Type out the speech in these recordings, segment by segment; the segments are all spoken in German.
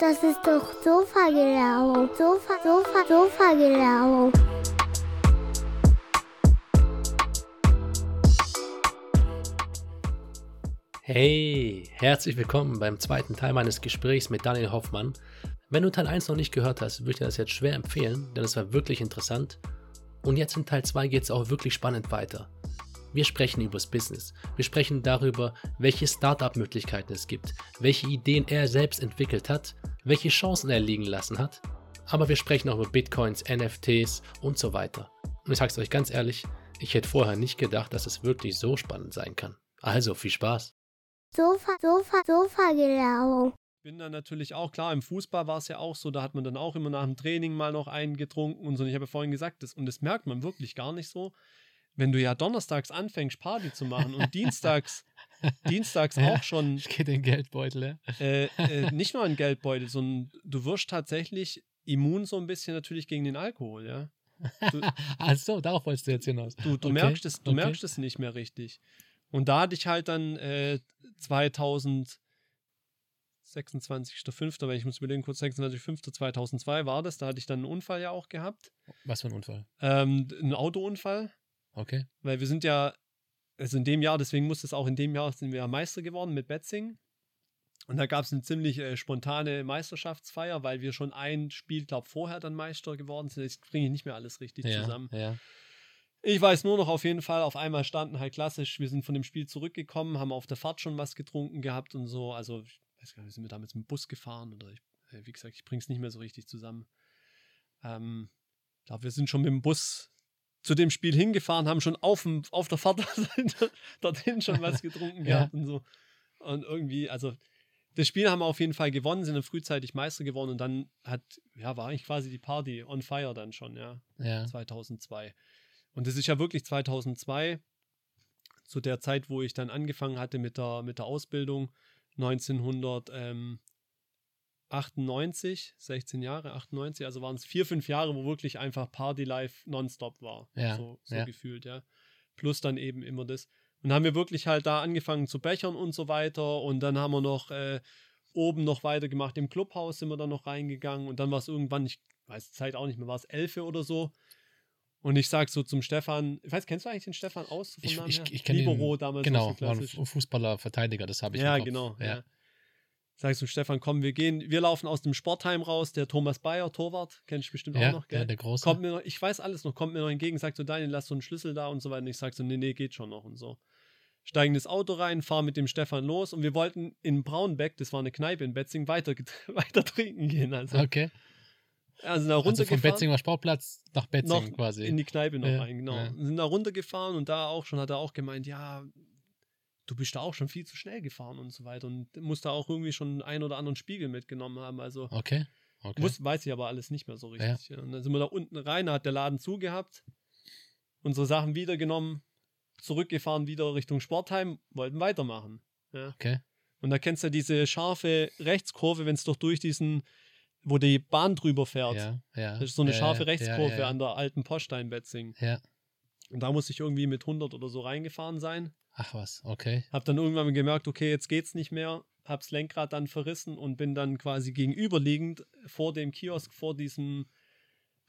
Das ist doch Sofa-Gelaber. Sofa, Sofa, Sofa-Gelaber. Hey, herzlich willkommen beim zweiten Teil meines Gesprächs mit Daniel Hoffmann. Wenn du Teil 1 noch nicht gehört hast, würde ich dir das jetzt schwer empfehlen, denn es war wirklich interessant. Und jetzt in Teil 2 geht es auch wirklich spannend weiter. Wir sprechen über das Business. Wir sprechen darüber, welche Startup-Möglichkeiten es gibt, welche Ideen er selbst entwickelt hat, welche Chancen er liegen lassen hat. Aber wir sprechen auch über Bitcoins, NFTs und so weiter. Und ich sage es euch ganz ehrlich, ich hätte vorher nicht gedacht, dass es wirklich so spannend sein kann. Also viel Spaß. Sofa, Sofa, Sofa-Gelaber. bin dann natürlich auch, klar, im Fußball war es ja auch so, da hat man dann auch immer nach dem Training mal noch einen getrunken und so. Und ich habe ja vorhin gesagt, das, und das merkt man wirklich gar nicht so. Wenn du ja donnerstags anfängst, Party zu machen und dienstags, dienstags auch schon Ich gehe den Geldbeutel, ja? äh, äh, nicht nur ein Geldbeutel, sondern du wirst tatsächlich immun so ein bisschen natürlich gegen den Alkohol, ja. Du, Ach so, darauf wolltest du jetzt hinaus. du, du Okay, merkst es, du okay. merkst es nicht mehr richtig. Und da hatte ich halt dann äh, 2000 26.05., weil ich muss überlegen, kurz 26.05.2002 war das, da hatte ich dann einen Unfall ja auch gehabt. Was für ein Unfall. Ähm, einen Autounfall, Okay. weil wir sind ja, also in dem Jahr, deswegen muss es auch in dem Jahr, sind wir Meister geworden mit Betzing. Und da gab es eine ziemlich äh, spontane Meisterschaftsfeier, weil wir schon ein Spiel, glaube vorher dann Meister geworden sind. Jetzt bringe ich nicht mehr alles richtig Ja, zusammen. ja. Ich weiß nur noch auf jeden Fall, auf einmal standen halt klassisch, wir sind von dem Spiel zurückgekommen, haben auf der Fahrt schon was getrunken gehabt und so. Also, ich weiß gar nicht, sind wir damals mit dem Bus gefahren oder ich, äh, wie gesagt, ich bringe es nicht mehr so richtig zusammen. Ähm, ich glaube, wir sind schon mit dem Bus zu dem Spiel hingefahren, haben schon auf, dem, auf der Fahrt dorthin schon was getrunken Ja. gehabt und so. Und irgendwie, also das Spiel haben wir auf jeden Fall gewonnen, sind dann frühzeitig Meister geworden und dann hat, ja, war eigentlich quasi die Party on fire dann schon, ja. Ja. 2002. Und das ist ja wirklich 2002, zu der Zeit, wo ich dann angefangen hatte mit der, mit der Ausbildung, 1998, 16 Jahre, 98, also waren es vier, fünf Jahre, wo wirklich einfach Party Life nonstop war. Ja, So, so ja. gefühlt, ja. Plus dann eben immer das. Und haben wir wirklich halt da angefangen zu bechern und so weiter. Und dann haben wir noch äh, oben noch weitergemacht. Im Clubhaus sind wir dann noch reingegangen. Und dann war es irgendwann, ich weiß Zeit auch nicht mehr, war es Elfe oder so. Und ich sag so zum Stefan, ich weiß, kennst du eigentlich den Stefan aus? Vom Ich, Namen ich, her? ich kenne Libero ihn, damals. genau, war ein Fußballer, Verteidiger, das habe ich Ja, genau. Ja. Ja. Sag ich zum Stefan, komm, wir gehen, wir laufen aus dem Sportheim raus. Der Thomas Bayer, Torwart, kennst du bestimmt Ja, auch noch, gell? der Große. kommt mir noch, ich weiß alles noch, kommt mir noch entgegen, sagt so, Daniel, lass so einen Schlüssel da und so weiter. Und ich sag so, nee, nee, geht schon noch und so. Steigen ins Auto rein, fahren mit dem Stefan los und wir wollten in Braunbeck, das war eine Kneipe in Betzing, weiter, weiter trinken gehen. Also, okay. also da Also vom. Betzinger Sportplatz nach Betzing noch quasi. in die Kneipe noch Ja, rein, genau. ja. Sind da runtergefahren und da auch schon, hat er auch gemeint, ja, du bist da auch schon viel zu schnell gefahren und so weiter und musst da auch irgendwie schon einen oder anderen Spiegel mitgenommen haben. Also okay. okay. Wus- weiß ich aber alles nicht mehr so richtig. Ja. Und dann sind wir da unten rein, da hat der Laden zugehabt, unsere Sachen wieder genommen, zurückgefahren wieder Richtung Sportheim, wollten weitermachen. Ja. okay. Und da kennst du ja diese scharfe Rechtskurve, wenn es doch durch diesen, wo die Bahn drüber fährt. Ja, ja. Das ist so eine scharfe Rechtskurve an der alten Poststein-Betzing. Ja. Und da muss ich irgendwie mit 100 oder so reingefahren sein. Ach was, okay. Hab dann irgendwann gemerkt, okay, jetzt geht's nicht mehr. Hab's Lenkrad dann verrissen und bin dann quasi gegenüberliegend vor dem Kiosk, vor diesem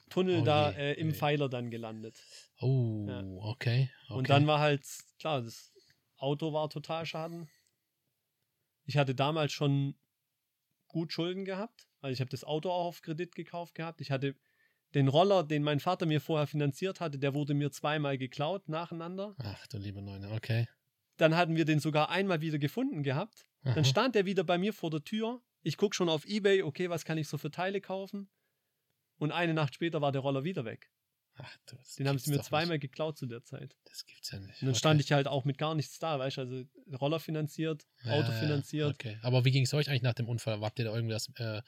Tunnel Oh da je, äh, im je. Pfeiler dann gelandet. Oh, Ja. okay. okay. Und dann war halt, klar, das Auto war total schaden. Ich hatte damals schon gut Schulden gehabt. Also ich habe das Auto auch auf Kredit gekauft gehabt. Ich hatte den Roller, den mein Vater mir vorher finanziert hatte, der wurde mir zweimal geklaut nacheinander. Ach du liebe Neune, okay. Dann hatten wir den sogar einmal wieder gefunden gehabt. Aha. Dann stand der wieder bei mir vor der Tür. Ich gucke schon auf Ebay, okay, was kann ich so für Teile kaufen? Und eine Nacht später war der Roller wieder weg. Ach, Den haben sie mir zweimal Nicht. geklaut zu der Zeit. Das gibt's ja nicht. Und dann stand ich halt auch mit gar nichts da, weißt du, also Roller finanziert, Auto finanziert. Okay. Aber wie ging es euch eigentlich nach dem Unfall? Habt ihr da irgendwas, äh,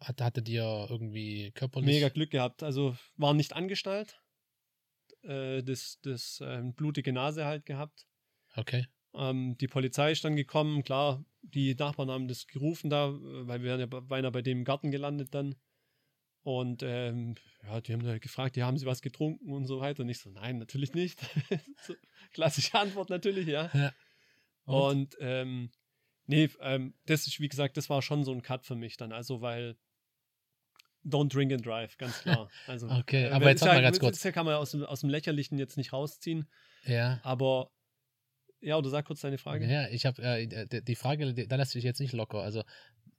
hat, hattet ihr irgendwie körperlich? Mega Glück gehabt. Also war nicht angeschnallt. Äh, das das äh, blutige Nase halt gehabt. Okay. Ähm, die Polizei ist dann gekommen, klar, die Nachbarn haben das gerufen da, äh, weil wir wären ja be- beinahe bei dem Garten gelandet dann. Und ähm, ja, die haben dann gefragt, ja, haben sie was getrunken und so weiter. Und ich so, nein, natürlich nicht. so, klassische Antwort natürlich, ja. Ja. Und? Und ähm, Nee, ähm, das ist, wie gesagt, das war schon so ein Cut für mich dann. Also, weil Don't drink and drive, ganz klar. Also, Okay, äh, aber jetzt ja, mal ganz das kurz. ja kann man aus dem, aus dem Lächerlichen jetzt nicht rausziehen. Ja. Aber ja, oder sag kurz deine Frage. Ja, ich habe äh, die- Frage, da lässt sich jetzt nicht locker. Also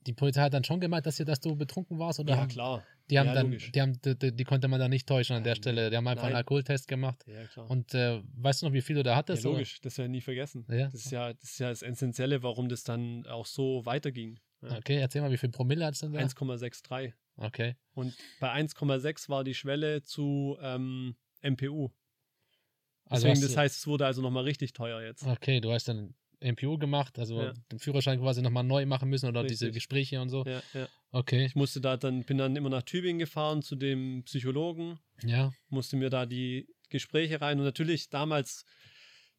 die Polizei hat dann schon gemeint, dass, ihr, dass du betrunken warst oder Ja, haben, klar. die haben Ja, dann, logisch. die haben, die, die, die konnte man da nicht täuschen an der. Stelle. Die haben einfach einen Nein. Alkoholtest gemacht. Ja, klar. Und äh, weißt du noch, wie viel du da ja, hattest? oder? logisch, das werden wir nie vergessen. Ja. Das, ist ja, das ist ja das Essentielle, warum das dann auch so weiterging. Ja. Okay, erzähl mal, wie viel Promille hat es denn da? 1,63. Okay. Und bei 1,6 war die Schwelle zu ähm, MPU. Also Deswegen, das heißt, es wurde also nochmal richtig teuer jetzt. Okay, du hast dann MPU gemacht, also Ja. den Führerschein quasi nochmal neu machen müssen oder diese Richtig. Gespräche und so. Ja, ja. Okay, Ich musste da dann, bin dann immer nach Tübingen gefahren zu dem Psychologen, ja. musste mir da die Gespräche rein. Und natürlich damals,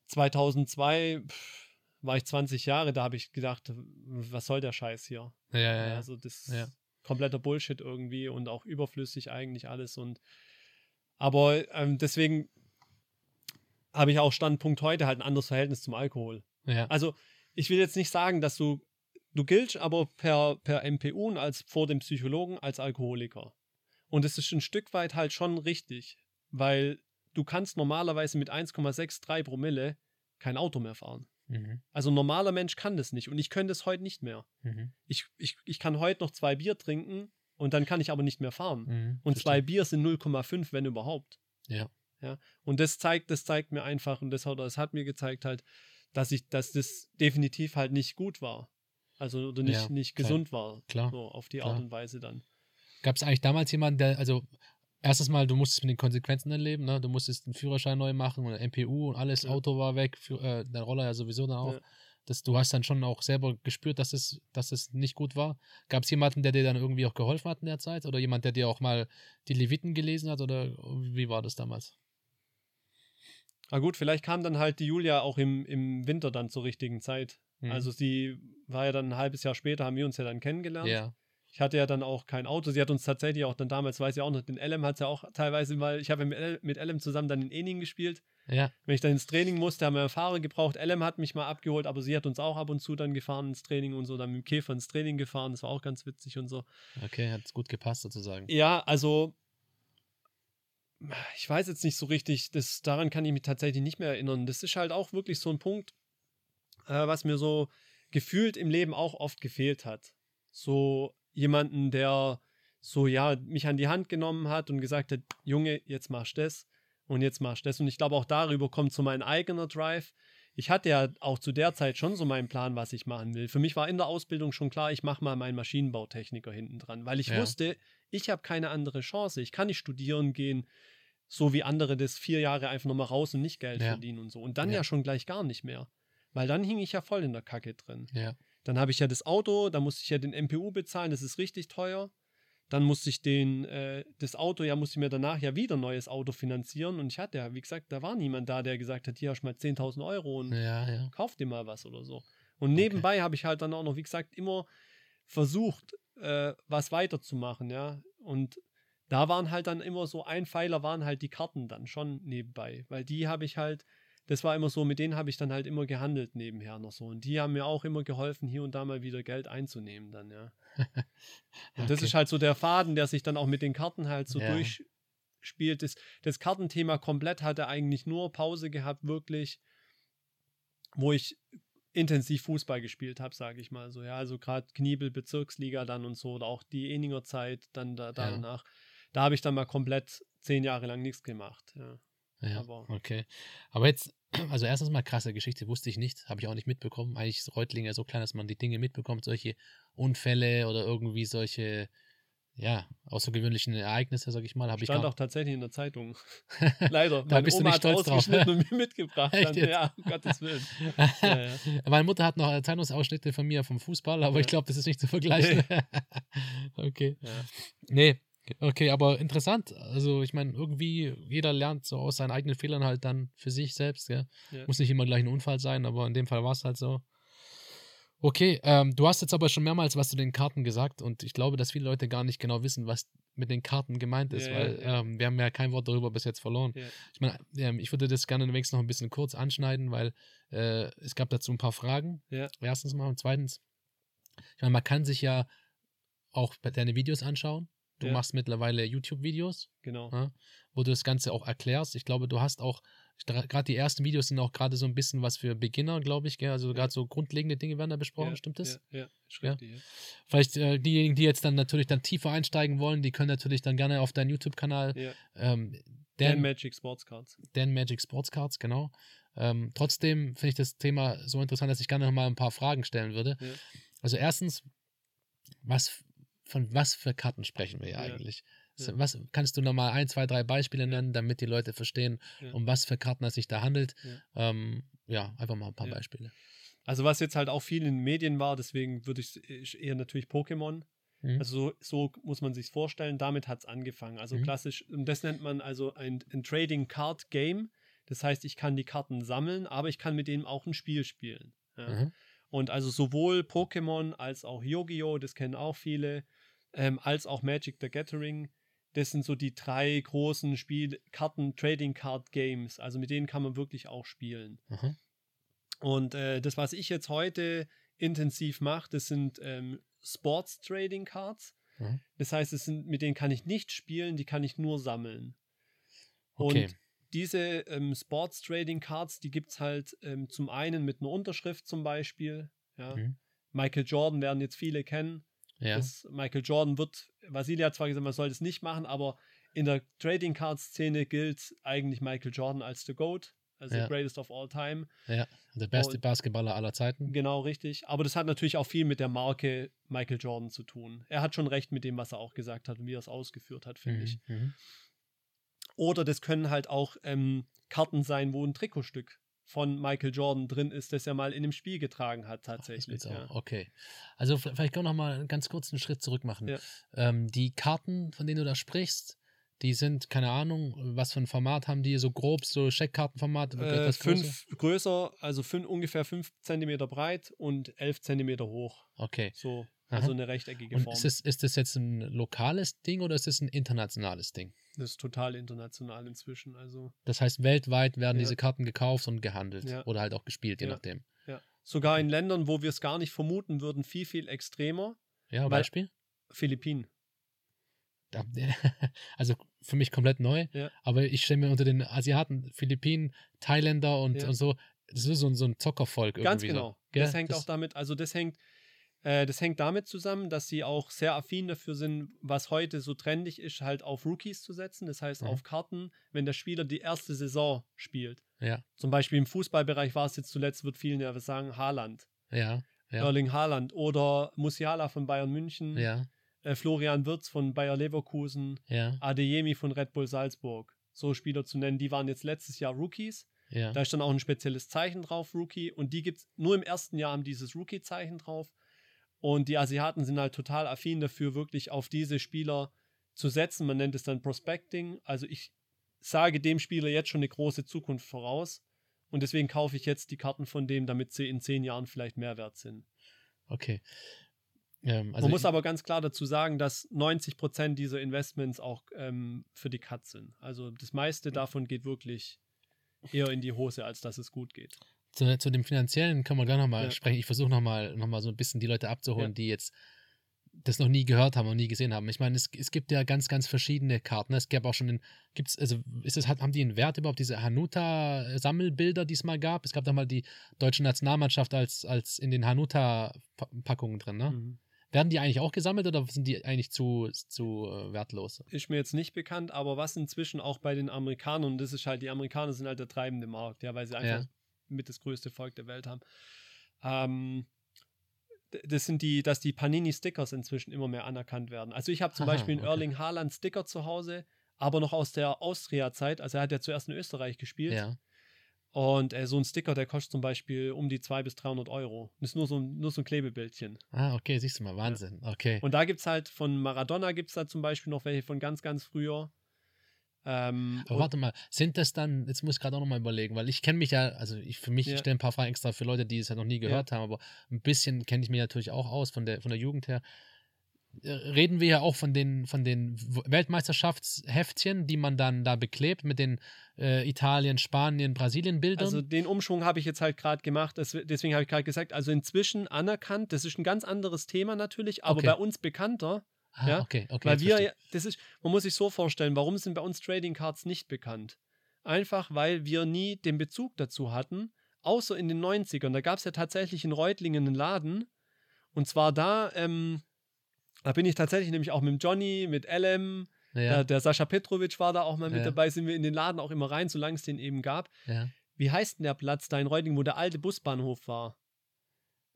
2002, pff, war ich 20 Jahre, da habe ich gedacht, was soll der Scheiß hier? Ja, ja, ja. Also das Ja. ist kompletter Bullshit irgendwie und auch überflüssig eigentlich alles. Und aber ähm, deswegen habe ich auch Standpunkt heute halt ein anderes Verhältnis zum Alkohol. ja. Also ich will jetzt nicht sagen, dass du du giltst aber per per MPU und als vor dem Psychologen als Alkoholiker. Und es ist ein Stück weit halt schon richtig, weil du kannst normalerweise mit 1,63 Promille kein Auto mehr fahren. Mhm. Also ein normaler Mensch kann das nicht und ich könnte es heute nicht mehr. Mhm. Ich, ich, ich kann heute noch zwei Bier trinken und dann kann ich aber nicht mehr fahren. Mhm. Und zwei Verstehe. Bier sind 0,5, wenn überhaupt. Ja. Ja. Und das zeigt, das zeigt mir einfach, und das hat, das hat mir gezeigt halt, dass ich, dass das definitiv halt nicht gut war. Also oder nicht, Ja, nicht klar. gesund war. Klar, So auf die klar. Art und Weise dann. Gab es eigentlich damals jemanden, der, also erstes Mal, du musstest mit den Konsequenzen dann leben, ne? Du musstest einen Führerschein neu machen und MPU und alles, Ja. Auto war weg, für, äh, dein Roller ja sowieso dann auch. Ja. Das, du hast dann schon auch selber gespürt, dass es, dass es nicht gut war. Gab es jemanden, der dir dann irgendwie auch geholfen hat in der Zeit? Oder jemand, der dir auch mal die Leviten gelesen hat? Oder wie war das damals? Na gut, vielleicht kam dann halt die Julia auch im, im Winter dann zur richtigen Zeit. Mhm. Also sie war ja dann ein halbes Jahr später, haben wir uns ja dann kennengelernt. Ja. Ich hatte ja dann auch kein Auto. Sie hat uns tatsächlich auch dann damals, weiß ich auch noch, den LM hat sie auch teilweise mal, ich habe ja mit LM zusammen dann in Ening gespielt. Ja. Wenn ich dann ins Training musste, haben wir einen Fahrer gebraucht. LM hat mich mal abgeholt, aber sie hat uns auch ab und zu dann gefahren ins Training und so, dann mit dem Käfer ins Training gefahren. Das war auch ganz witzig und so. Okay, hat es gut gepasst sozusagen. Ja, also ich weiß jetzt nicht so richtig, das, daran kann ich mich tatsächlich nicht mehr erinnern. Das ist halt auch wirklich so ein Punkt, äh, was mir so gefühlt im Leben auch oft gefehlt hat. So jemanden, der so, ja, mich an die Hand genommen hat und gesagt hat, Junge, jetzt machst du das und jetzt machst du das. Und ich glaube, auch darüber kommt so mein eigener Drive. Ich hatte ja auch zu der Zeit schon so meinen Plan, was ich machen will. Für mich war in der Ausbildung schon klar, ich mache mal meinen Maschinenbautechniker hinten dran, weil ich Ja. wusste, ich habe keine andere Chance. Ich kann nicht studieren gehen, so wie andere das vier Jahre einfach nochmal raus und nicht Geld Ja. verdienen und so. Und dann Ja. ja. schon gleich gar nicht mehr. Weil dann hing ich ja voll in der Kacke drin. Ja. Dann habe ich ja das Auto, da musste ich ja den MPU bezahlen, das ist richtig teuer. Dann musste ich den, äh, das Auto, ja, musste ich mir danach ja wieder ein neues Auto finanzieren. Und ich hatte ja, wie gesagt, da war niemand da, der gesagt hat, hier hast du mal 10.000 Euro und Ja, kauf dir mal was oder so. Und nebenbei habe ich halt dann auch noch, wie gesagt, immer versucht, äh, was weiterzumachen, ja. Und da waren halt dann immer so ein Pfeiler, waren halt die Karten dann schon nebenbei, weil die habe ich halt, das war immer so, mit denen habe ich dann halt immer gehandelt nebenher noch so. Und die haben mir auch immer geholfen, hier und da mal wieder Geld einzunehmen dann, ja. Und das ist halt so der Faden, der sich dann auch mit den Karten halt so Ja. durchspielt. Das, das Kartenthema komplett hatte eigentlich nur Pause gehabt, wirklich, wo ich intensiv Fußball gespielt habe, sage ich mal so. Ja, also gerade Kniebel, Bezirksliga dann und so, oder auch die Eninger Zeit dann da, Ja. Da habe ich dann mal komplett zehn Jahre lang nichts gemacht. Ja. Ja, Aber- okay. Aber jetzt, also erstens mal krasse Geschichte, wusste ich nicht, habe ich auch nicht mitbekommen. Eigentlich ist Reutlinge so klein, dass man die Dinge mitbekommt, solche Unfälle oder irgendwie solche, ja, außergewöhnlichen Ereignisse, sag ich mal, habe ich Stand auch tatsächlich in der Zeitung. Leider. Da Meine bist du Oma nicht hat stolz drauf. und mir mitgebracht. Dann, ja, um Gottes Willen. Ja, ja. Meine Mutter hat noch Zeitungsausschnitte von mir vom Fußball, aber ich Ja. glaube, das ist nicht zu vergleichen. okay. Ja. Nee, okay, aber interessant. Also, ich meine, irgendwie jeder lernt so aus seinen eigenen Fehlern halt dann für sich selbst? Ja. Muss nicht immer gleich ein Unfall sein, aber in dem Fall war es halt so. Okay, ähm, du hast jetzt aber schon mehrmals was zu den Karten gesagt und ich glaube, dass viele Leute gar nicht genau wissen, was mit den Karten gemeint ist, Ja, weil ja. Ähm, wir haben ja kein Wort darüber bis jetzt verloren. Ja. Ich meine, ähm, ich würde das gerne wenigstens noch ein bisschen kurz anschneiden, weil äh, es gab dazu ein paar Fragen. Erstens mal und zweitens, ich meine, man kann sich ja auch bei deine Videos anschauen. Du Ja. machst mittlerweile YouTube-Videos, Genau. ja, wo du das Ganze auch erklärst. Ich glaube, du hast auch, gerade die ersten Videos sind auch gerade so ein bisschen was für Beginner, glaube ich, gell? Also Ja. gerade so grundlegende Dinge werden da besprochen, stimmt das? Ja, ja, ja. Vielleicht äh, diejenigen, die jetzt dann natürlich dann tiefer einsteigen wollen, die können natürlich dann gerne auf deinen YouTube-Kanal ähm, Dan Dan, Magic Sports Cards. Dan Magic Sports Cards, genau. Ähm, trotzdem finde ich das Thema so interessant, dass ich gerne noch mal ein paar Fragen stellen würde. Also erstens, was von was für Karten sprechen wir hier Ja. eigentlich? Ja. Was kannst du noch mal ein, zwei, drei Beispiele nennen, damit die Leute verstehen, Ja. um was für Karten es sich da handelt? Ja. Ähm, ja, einfach mal ein paar. Beispiele. Also was jetzt halt auch viel in den Medien war, deswegen würde ich eher natürlich Pokémon. Mhm. Also so, so muss man sich vorstellen, damit hat es angefangen. Also Mhm. klassisch, und das nennt man also ein, ein Trading Card Game. Das heißt, ich kann die Karten sammeln, aber ich kann mit denen auch ein Spiel spielen. Mhm. Und also sowohl Pokémon als auch Yu-Gi-Oh!, das kennen auch viele, ähm, als auch Magic the Gathering. Das sind so die drei großen Spiel Karten Trading Card Games. Also mit denen kann man wirklich auch spielen. Mhm. Und äh, das, was ich jetzt heute intensiv mache, das sind ähm, Sports Trading Cards. Mhm. Das heißt, es sind, mit denen kann ich nicht spielen, die kann ich nur sammeln. Okay. Und diese ähm, Sports Trading Cards, die gibt es halt ähm, zum einen mit einer Unterschrift zum Beispiel. Ja. Mhm. Michael Jordan werden jetzt viele kennen. Ja. Das Michael Jordan wird, Vasili hat zwar gesagt, man soll das nicht machen, aber in der Trading Card Szene gilt eigentlich Michael Jordan als the GOAT, also Ja. the greatest of all time. ja. Der beste Und- Basketballer aller Zeiten. Genau, richtig. Aber das hat natürlich auch viel mit der Marke Michael Jordan zu tun. Er hat schon recht mit dem, was er auch gesagt hat und wie er es ausgeführt hat, finde Mhm. ich. Mhm. Oder das können halt auch ähm, Karten sein, wo ein Trikotstück von Michael Jordan drin ist, das er mal in einem Spiel getragen hat, Ach, tatsächlich. auch. ja. Okay. Also vielleicht können wir noch mal einen ganz kurzen Schritt zurück machen. Ja. Ähm, die Karten, von denen du da sprichst, die sind, keine Ahnung, was für ein Format haben die, so grob, so Scheckkartenformat? Äh, etwas größer? fünf größer, also fün, ungefähr 5 cm breit und 11 cm hoch. Okay. So, Aha. also eine rechteckige Und Form. ist das, ist das jetzt ein lokales Ding oder ist das ein internationales Ding? das ist total international inzwischen. Also Das heißt, weltweit werden Ja. diese Karten gekauft und gehandelt Ja. oder halt auch gespielt, je Ja. nachdem. ja. sogar in Ländern, wo wir es gar nicht vermuten würden, viel, viel extremer. Ja, Beispiel? Philippinen. Also für mich komplett neu, aber ich stelle mir unter den Asiaten, Philippinen, Thailänder und, und so, das ist so ein, so ein Zockervolk irgendwie. Ganz genau. So. Das hängt auch damit, also das hängt, äh, das hängt damit zusammen, dass sie auch sehr affin dafür sind, was heute so trendig ist, halt auf Rookies zu setzen. Das heißt, Mhm. auf Karten, wenn der Spieler die erste Saison spielt. Ja, Zum Beispiel im Fußballbereich war es jetzt zuletzt, wird vielen ja sagen, Haaland, ja, ja, Erling Haaland oder Musiala von Bayern München, ja, äh, Florian Wirtz von Bayer Leverkusen, ja, Adeyemi von Red Bull Salzburg. So Spieler zu nennen, die waren jetzt letztes Jahr Rookies. ja. Da ist dann auch ein spezielles Zeichen drauf, Rookie. Und die gibt es nur im ersten Jahr haben dieses Rookie-Zeichen drauf. Und die Asiaten sind halt total affin dafür, wirklich auf diese Spieler zu setzen. Man nennt es dann Prospecting. Also ich sage dem Spieler jetzt schon eine große Zukunft voraus. Und deswegen kaufe ich jetzt die Karten von dem, damit sie in zehn Jahren vielleicht mehr wert sind. Okay. Ähm, also Man muss aber ganz klar dazu sagen, dass 90% dieser Investments auch ähm, für die Cut sind. Also das meiste davon geht wirklich eher in die Hose, als dass es gut geht. Zu, zu dem Finanziellen können wir gleich nochmal Ja. sprechen. Ich versuche nochmal noch mal so ein bisschen die Leute abzuholen, Ja. die jetzt das noch nie gehört haben und nie gesehen haben. Ich meine, es, es gibt ja ganz, ganz verschiedene Karten. Es gab auch schon den, gibt's, also ist es, haben die einen Wert überhaupt, diese Hanuta-Sammelbilder, die es mal gab? Es gab da mal die deutsche Nationalmannschaft als, als in den Hanuta-Packungen drin, ne? Mhm. Werden die eigentlich auch gesammelt oder sind die eigentlich zu, zu äh, wertlos? Ist mir jetzt nicht bekannt, aber was inzwischen auch bei den Amerikanern, und das ist halt, die Amerikaner sind halt der treibende Markt, ja, weil sie einfach Ja. Mit das größte Volk der Welt haben. Ähm, das sind die, dass die Panini-Stickers inzwischen immer mehr anerkannt werden. Also ich habe zum Aha, Beispiel einen okay. Erling Haaland-Sticker zu Hause, aber noch aus der Austria-Zeit. Also er hat ja zuerst in Österreich gespielt. Ja. Und äh, so ein Sticker, der kostet zum Beispiel um die 200 bis 300 Euro. Das ist nur so, ein- nur so ein Klebebildchen. Ah, okay, siehst du mal, Wahnsinn. Okay. Und da gibt es halt von Maradona gibt es da zum Beispiel noch welche von ganz, ganz früher. Ähm, Aber warte mal, sind das dann, jetzt muss ich gerade auch nochmal überlegen, weil ich kenne mich ja, also ich für mich, Ja. ich stelle ein paar Fragen extra für Leute, die es ja noch nie gehört haben, aber ein bisschen kenne ich mich natürlich auch aus von der, von der Jugend her. Äh, Reden wir ja auch von den, von den Weltmeisterschaftsheftchen, die man dann da beklebt mit den äh, Italien, Spanien, Brasilien Bildern. Also den Umschwung habe ich jetzt halt gerade gemacht, deswegen habe ich gerade gesagt, also inzwischen anerkannt, das ist ein ganz anderes Thema natürlich, aber Okay. bei uns bekannter, ah, ja, okay, okay. weil wir, verstehe ja- das ist, man muss sich so vorstellen, warum sind bei uns Trading Cards nicht bekannt? Einfach, weil wir nie den Bezug dazu hatten, außer in den 90ern. Da gab es ja tatsächlich in Reutlingen einen Laden und zwar da, ähm, da bin ich tatsächlich nämlich auch mit Johnny, mit LM, ich. der, ja, der Sascha Petrovic war da auch mal mit Ja. dabei, sind wir in den Laden auch immer rein, solange es den eben gab. ja. Wie heißt denn der Platz da in Reutlingen, wo der alte Busbahnhof war?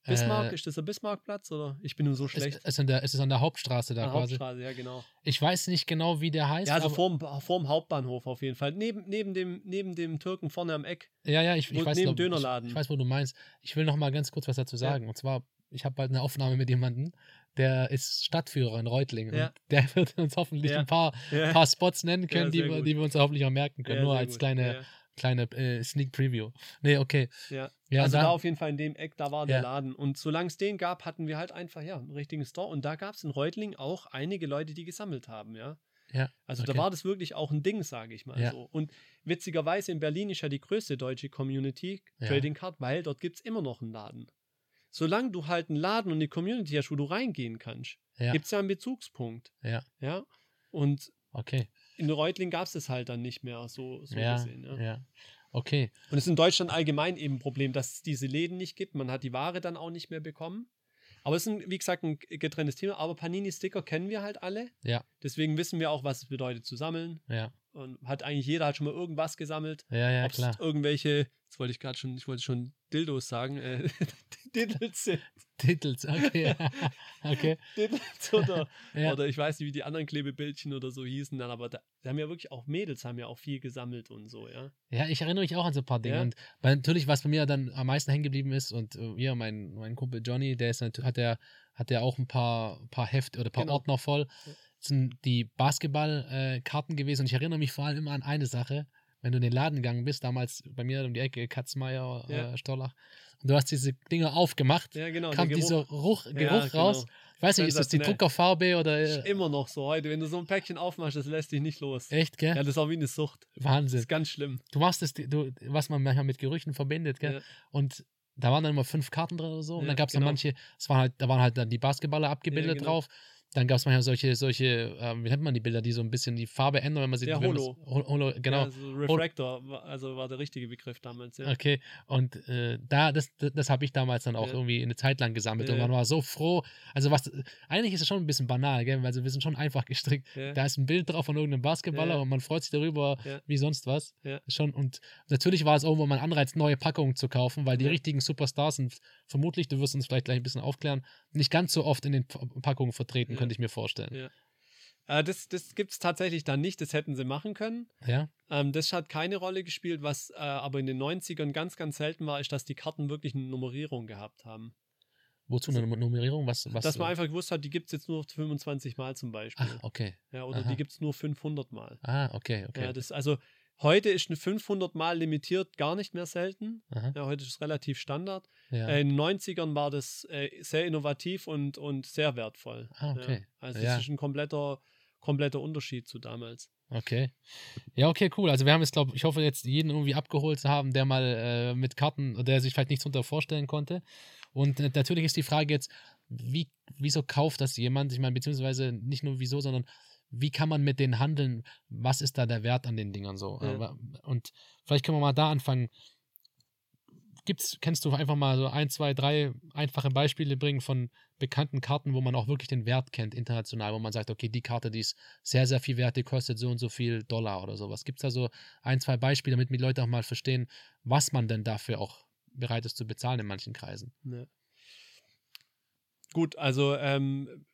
Bismark, Äh, ist das der Bismarckplatz oder? Ich bin nur so es, schlecht. es, ist an der, es ist an der Hauptstraße da der quasi. Hauptstraße, ja genau. Ich weiß nicht genau, wie der heißt. Ja, also vorm, vorm Hauptbahnhof auf jeden Fall. Neben, neben, dem, neben dem Türken vorne am Eck. Ja, ja, ich, ich weiß neben glaub, Dönerladen. Ich, ich weiß, wo du meinst. Ich will noch mal ganz kurz was dazu sagen. Und zwar, ich habe bald eine Aufnahme mit jemandem, der ist Stadtführer in Reutlingen. Ja. Und der wird uns hoffentlich Ja. ein paar, Ja, paar Spots nennen können, die, gut. die wir uns hoffentlich auch merken können. Ja, Nur als gut. kleine, Ja, kleine äh, Sneak Preview. Nee, okay. ja. Ja, also da- da, auf jeden Fall in dem Eck, da war der Ja. Laden. Und solange es den gab, hatten wir halt einfach, ja, einen richtigen Store. Und da gab es in Reutling auch einige Leute, die gesammelt haben, ja. Ja, Also okay. da war das wirklich auch ein Ding, sage ich mal Ja. so. Und witzigerweise in Berlin ist ja die größte deutsche Community Ja. Trading Card, weil dort gibt es immer noch einen Laden. Solange du halt einen Laden und eine Community hast, wo du reingehen kannst, Ja. gibt es ja einen Bezugspunkt. Ja. Ja. Und Okay. In Reutling gab es das halt dann nicht mehr so, so ja, gesehen. Ja. ja. Okay. Und es ist in Deutschland allgemein eben ein Problem, dass es diese Läden nicht gibt. Man hat die Ware dann auch nicht mehr bekommen. Aber es ist, ein, wie gesagt, ein getrenntes Thema. Aber Panini-Sticker kennen wir halt alle. Ja. Deswegen wissen wir auch, was es bedeutet zu sammeln. Ja. Und hat eigentlich jeder hat schon mal irgendwas gesammelt. Ja, ja, Ob es klar. irgendwelche, jetzt wollte ich gerade schon, ich wollte schon Dildos sagen, äh, Diddles sind. Titels, okay. okay. Diddles oder, Ja. oder ich weiß nicht, wie die anderen Klebebildchen oder so hießen dann, aber da, da haben ja wirklich auch Mädels haben ja auch viel gesammelt und so, ja. Ja, ich erinnere mich auch an so ein paar Dinge. Ja. Und weil natürlich, was bei mir dann am meisten hängen geblieben ist, und äh, ja, mein, mein Kumpel Johnny, der ist hat der, hat der auch ein paar, paar Hefte oder ein paar Genau. Ordner voll. Ja. Sind die Basketballkarten gewesen. Und ich erinnere mich vor allem immer an eine Sache, wenn du in den Laden gegangen bist, damals bei mir um die Ecke, Katzmeier, Ja. äh, Stollach, und du hast diese Dinger aufgemacht, Ja, genau. kam dieser Geruch. Ruch, Geruch Ja, raus. genau. Ich weiß nicht, ist das die. Druckerfarbe oder Ist äh, immer noch so heute. Wenn du so ein Päckchen aufmachst, das lässt dich nicht los. echt, gell? Ja, das ist auch wie eine Sucht. Das Wahnsinn. ist ganz schlimm. Du machst es, du, was man manchmal mit Gerüchen verbindet, gell? Ja. Und da waren dann immer fünf Karten drin oder so. Und Ja, dann gab es genau. dann manche, es waren halt, da waren halt dann die Basketballer abgebildet genau. drauf. Dann gab es manchmal solche, solche, ähm, wie nennt man die Bilder, die so ein bisschen die Farbe ändern, wenn man sie. Ja, wenn Holo. Holo, genau. Ja, so Refractor, also war der richtige Begriff damals, ja. Okay, und äh, da, das, das, das habe ich damals dann auch Ja. irgendwie eine Zeit lang gesammelt Ja, und man war so froh. Also was, eigentlich ist es schon ein bisschen banal, gell? weil wir sind schon einfach gestrickt. Da ist ein Bild drauf von irgendeinem Basketballer und man freut sich darüber wie sonst was. Schon, und natürlich war es irgendwo mal ein Anreiz, neue Packungen zu kaufen, weil die richtigen Superstars sind vermutlich, du wirst uns vielleicht gleich ein bisschen aufklären, nicht ganz so oft in den Packungen vertreten, Ja. könnte ich mir vorstellen. Ja. Äh, das das gibt es tatsächlich dann nicht, das hätten sie machen können. Ja? Ähm, das hat keine Rolle gespielt, was äh, aber in den 90ern ganz, ganz selten war, ist, dass die Karten wirklich eine Nummerierung gehabt haben. Wozu eine Nummerierung? Was, was, Also dass man einfach gewusst hat, die gibt es jetzt nur 25 Mal zum Beispiel. Ach, okay. ja, oder aha. die gibt es nur 500 Mal. Ah, okay, okay. Ja, das, also heute ist eine 500 Mal limitiert gar nicht mehr selten. Ja, heute ist es relativ Standard. ja. Äh, in den 90ern war das äh, sehr innovativ und, und sehr wertvoll. Ah, okay. Ja. Also Ja. es ist ein kompletter, kompletter Unterschied zu damals. Okay. Ja, okay, cool. Also wir haben jetzt, glaube ich, hoffe jetzt jeden irgendwie abgeholt zu haben, der mal äh, mit Karten, der sich vielleicht nichts unter vorstellen konnte. Und äh, natürlich ist die Frage jetzt, wie, wieso kauft das jemand? Ich meine, beziehungsweise nicht nur wieso, sondern wie kann man mit denen handeln? Was ist da der Wert an den Dingern so? Ja. Äh, Und vielleicht können wir mal da anfangen. Gibt's, kennst du einfach mal so ein, zwei, drei einfache Beispiele bringen von bekannten Karten, wo man auch wirklich den Wert kennt, international, wo man sagt, okay, die Karte, die ist sehr, sehr viel wert, die kostet so und so viel Dollar oder sowas. Gibt es da so ein, zwei Beispiele, damit die Leute auch mal verstehen, was man denn dafür auch bereit ist zu bezahlen in manchen Kreisen? Ja. Gut, also ähm,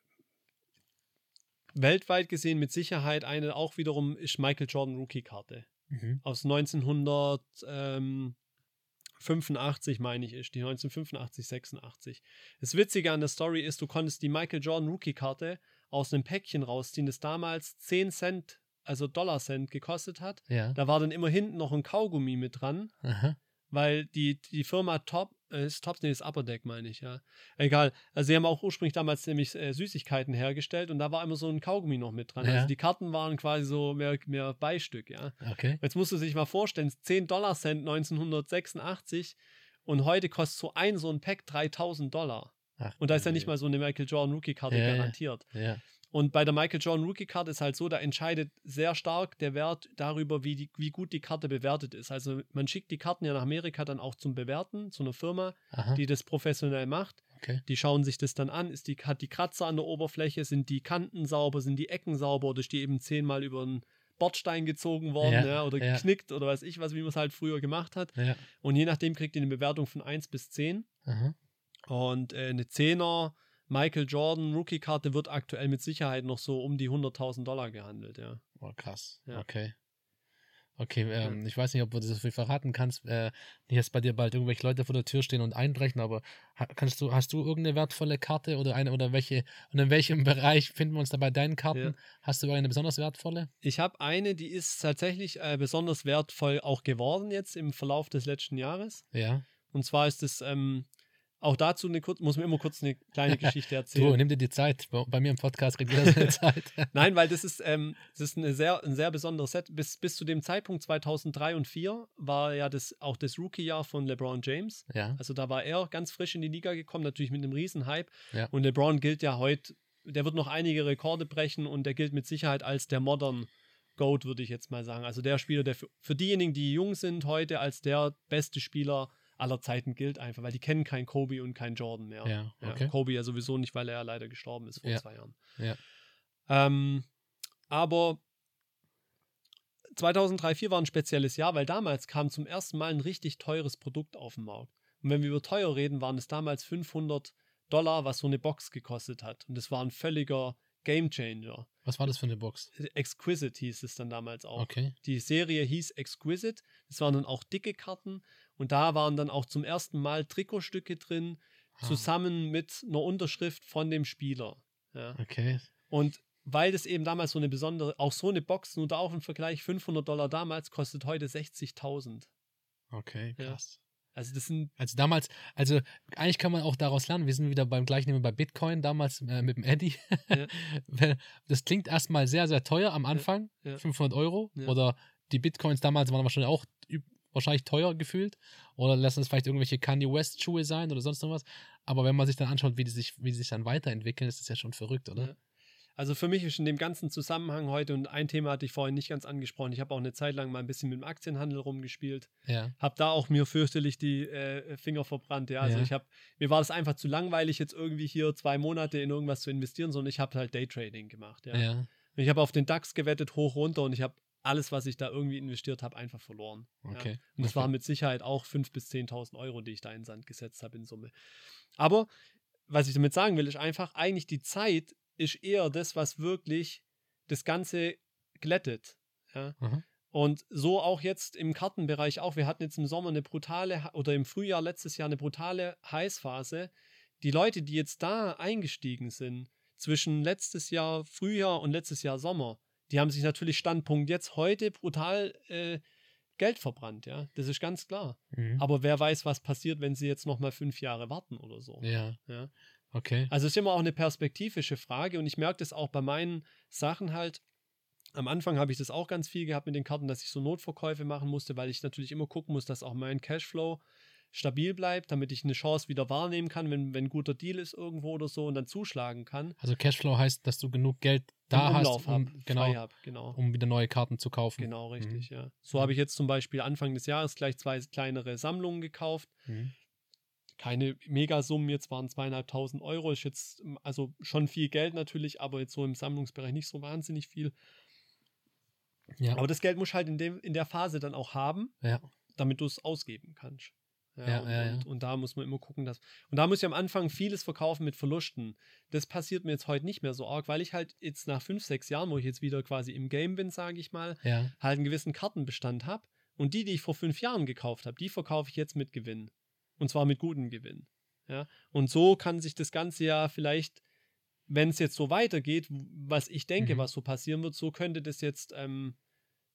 weltweit gesehen mit Sicherheit eine auch wiederum ist Michael Jordan Rookie-Karte. Mhm. Aus 1985, meine ich, ist die 1985, 86. Das Witzige an der Story ist, du konntest die Michael Jordan Rookie-Karte aus einem Päckchen rausziehen, das damals 10 Cent also Dollar Cent gekostet hat. Ja. Da war dann immer hinten noch ein Kaugummi mit dran, Aha. weil die, die Firma Top, ist Top, nee, ist Upper Deck, meine ich, ja. Egal. Also sie haben auch ursprünglich damals nämlich äh, Süßigkeiten hergestellt und da war immer so ein Kaugummi noch mit dran. Ja. Also die Karten waren quasi so mehr, mehr Beistück, ja. Okay. Jetzt musst du sich mal vorstellen, 10 Dollar Cent 1986 und heute kostet so ein so ein Pack 3000 Dollar. Ach, Und da ist ja nicht mal so eine Michael Jordan Rookie-Karte ja. garantiert. Ja. Und bei der Michael Jordan Rookie-Karte ist halt so, da entscheidet sehr stark der Wert darüber, wie, die, wie gut die Karte bewertet ist. Also man schickt die Karten ja nach Amerika dann auch zum Bewerten, zu einer Firma, Aha. die das professionell macht. Okay. Die schauen sich das dann an. Ist die, hat die Kratzer an der Oberfläche, sind die Kanten sauber, sind die Ecken sauber oder ist die eben zehnmal über einen Bordstein gezogen worden Ja, ja, oder ja. geknickt oder weiß ich was, wie man es halt früher gemacht hat. Und je nachdem kriegt ihr eine Bewertung von 1 bis 10. Aha. Und äh, eine 10er Michael Jordan Rookie-Karte wird aktuell mit Sicherheit noch so um die 100.000 Dollar gehandelt, ja. Oh, krass. Ja. Okay. Okay, ähm, ich weiß nicht, ob du das so viel verraten kannst. Äh, dass bei dir bald irgendwelche Leute vor der Tür stehen und einbrechen, aber kannst du, hast du irgendeine wertvolle Karte oder eine oder welche und in welchem Bereich finden wir uns da bei deinen Karten? Ja. Hast du eine besonders wertvolle? Ich habe eine, die ist tatsächlich äh, besonders wertvoll auch geworden jetzt im Verlauf des letzten Jahres. Ja. Und zwar ist es ähm, auch dazu eine kurz, muss man immer kurz eine kleine Geschichte Du, erzählen. nimm dir die Zeit. Bei, bei mir im Podcast kriegt jeder seine Zeit. Nein, weil das ist, ähm, das ist eine sehr, ein sehr besonderes Set. Bis, bis zu dem Zeitpunkt 2003 und 2004 war ja das auch das Rookie-Jahr von LeBron James. ja. Also da war er ganz frisch in die Liga gekommen, natürlich mit einem Riesenhype. Ja. Und LeBron gilt ja heute, der wird noch einige Rekorde brechen und der gilt mit Sicherheit als der Modern Goat, würde ich jetzt mal sagen. Also der Spieler, der für, für diejenigen, die jung sind, heute als der beste Spieler aller Zeiten gilt einfach, weil die kennen keinen Kobe und keinen Jordan mehr. Ja, okay. Kobe ja sowieso nicht, weil er ja leider gestorben ist vor Ja. zwei Jahren. Ja. Ähm, aber 2003, 2004 war ein spezielles Jahr, weil damals kam zum ersten Mal ein richtig teures Produkt auf den Markt. Und wenn wir über teuer reden, waren es damals 500 Dollar, was so eine Box gekostet hat. Und das war ein völliger Gamechanger. Was war das für eine Box? Exquisite hieß es dann damals auch. Okay. Die Serie hieß Exquisite. Das waren dann auch dicke Karten. Und da waren dann auch zum ersten Mal Trikotstücke drin, Ah, zusammen mit einer Unterschrift von dem Spieler. Ja. Okay. Und weil das eben damals so eine besondere, auch so eine Box, nur da auch im Vergleich 500 Dollar damals, kostet heute 60.000. Okay, Ja. krass. Also das sind, Also damals, also eigentlich kann man auch daraus lernen, wir sind wieder beim gleichen bei Bitcoin, damals äh, mit dem Eddie. Ja. Das klingt erstmal sehr, sehr teuer am Anfang, ja. 500 Euro. Ja. Oder die Bitcoins damals waren wahrscheinlich auch wahrscheinlich teuer gefühlt. Oder lassen es vielleicht irgendwelche Kanye West Schuhe sein oder sonst noch was. Aber wenn man sich dann anschaut, wie die sich, wie die sich dann weiterentwickeln, ist das ja schon verrückt, oder? Ja. also für mich ist in dem ganzen Zusammenhang heute, und ein Thema hatte ich vorhin nicht ganz angesprochen, ich habe auch eine Zeit lang mal ein bisschen mit dem Aktienhandel rumgespielt. Ja. Habe da auch mir fürchterlich die äh, Finger verbrannt. Ja, also Ja. ich habe, mir war das einfach zu langweilig, jetzt irgendwie hier zwei Monate in irgendwas zu investieren, sondern ich habe halt Daytrading gemacht. Ja. Ja. Und Ich habe auf den DAX gewettet, hoch, runter und ich habe alles, was ich da irgendwie investiert habe, einfach verloren. Okay. Ja. Und das Okay. waren mit Sicherheit auch 5.000 bis 10.000 Euro, die ich da in den Sand gesetzt habe in Summe. Aber was ich damit sagen will, ist einfach, eigentlich die Zeit ist eher das, was wirklich das Ganze glättet. Ja. Aha. Und so auch jetzt im Kartenbereich auch. Wir hatten jetzt im Sommer eine brutale oder im Frühjahr letztes Jahr eine brutale Heißphase. Die Leute, die jetzt da eingestiegen sind, zwischen letztes Jahr Frühjahr und letztes Jahr Sommer, die haben sich natürlich Standpunkt jetzt heute brutal äh, Geld verbrannt, ja. Das ist ganz klar. Mhm. Aber wer weiß, was passiert, wenn sie jetzt nochmal fünf Jahre warten oder so. Ja. Ja. Okay. Also es ist immer auch eine perspektivische Frage und ich merke das auch bei meinen Sachen halt. Am Anfang habe ich das auch ganz viel gehabt mit den Karten, dass ich so Notverkäufe machen musste, weil ich natürlich immer gucken muss, dass auch mein Cashflow stabil bleibt, damit ich eine Chance wieder wahrnehmen kann, wenn, wenn ein guter Deal ist irgendwo oder so und dann zuschlagen kann. Also Cashflow heißt, dass du genug Geld da hast, um, hab, genau, hab, genau. um wieder neue Karten zu kaufen. Genau, richtig, ja. So Mhm. habe ich jetzt zum Beispiel Anfang des Jahres gleich zwei kleinere Sammlungen gekauft. Mhm. keine Megasummen, jetzt waren zweieinhalbtausend Euro, ist jetzt also schon viel Geld natürlich, aber jetzt so im Sammlungsbereich nicht so wahnsinnig viel. Ja. Aber das Geld musst du halt in, dem, in der Phase dann auch haben, ja. damit du es ausgeben kannst. Ja, und, ja, ja. Und, und da muss man immer gucken, dass. Und da muss ich am Anfang vieles verkaufen mit Verlusten. Das passiert mir jetzt heute nicht mehr so arg, weil ich halt jetzt nach fünf, sechs Jahren, wo ich jetzt wieder quasi im Game bin, sage ich mal, Ja. halt einen gewissen Kartenbestand habe. Und die, die ich vor fünf Jahren gekauft habe, die verkaufe ich jetzt mit Gewinn. Und zwar mit gutem Gewinn. Ja? Und so kann sich das Ganze ja vielleicht wenn es jetzt so weitergeht, was ich denke, Mhm. was so passieren wird, so könnte das jetzt, ähm,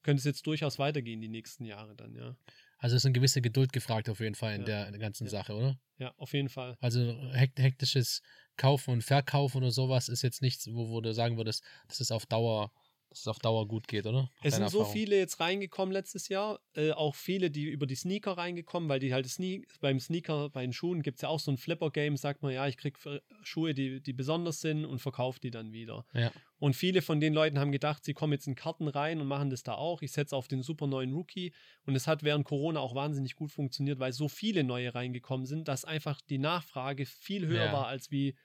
könnte es jetzt durchaus weitergehen die nächsten Jahre dann, ja. Also ist eine gewisse Geduld gefragt auf jeden Fall in, Ja. der, in der ganzen Ja. Sache, oder? Ja, auf jeden Fall. Also hekt, hektisches Kaufen und Verkaufen oder sowas ist jetzt nichts, wo, wo du sagen würdest, dass es auf Dauer, dass es auf Dauer gut geht, oder? Es sind Deine so Erfahrung. viele jetzt reingekommen letztes Jahr, äh, auch viele, die über die Sneaker reingekommen, weil die halt Sne beim Sneaker, bei den Schuhen gibt es ja auch so ein Flipper-Game, sagt man, ja, ich krieg Schuhe, die, die besonders sind und verkaufe die dann wieder. Ja. Und viele von den Leuten haben gedacht, sie kommen jetzt in Karten rein und machen das da auch. Ich setze auf den super neuen Rookie und es hat während Corona auch wahnsinnig gut funktioniert, weil so viele neue reingekommen sind, dass einfach die Nachfrage viel höher Ja. war als wie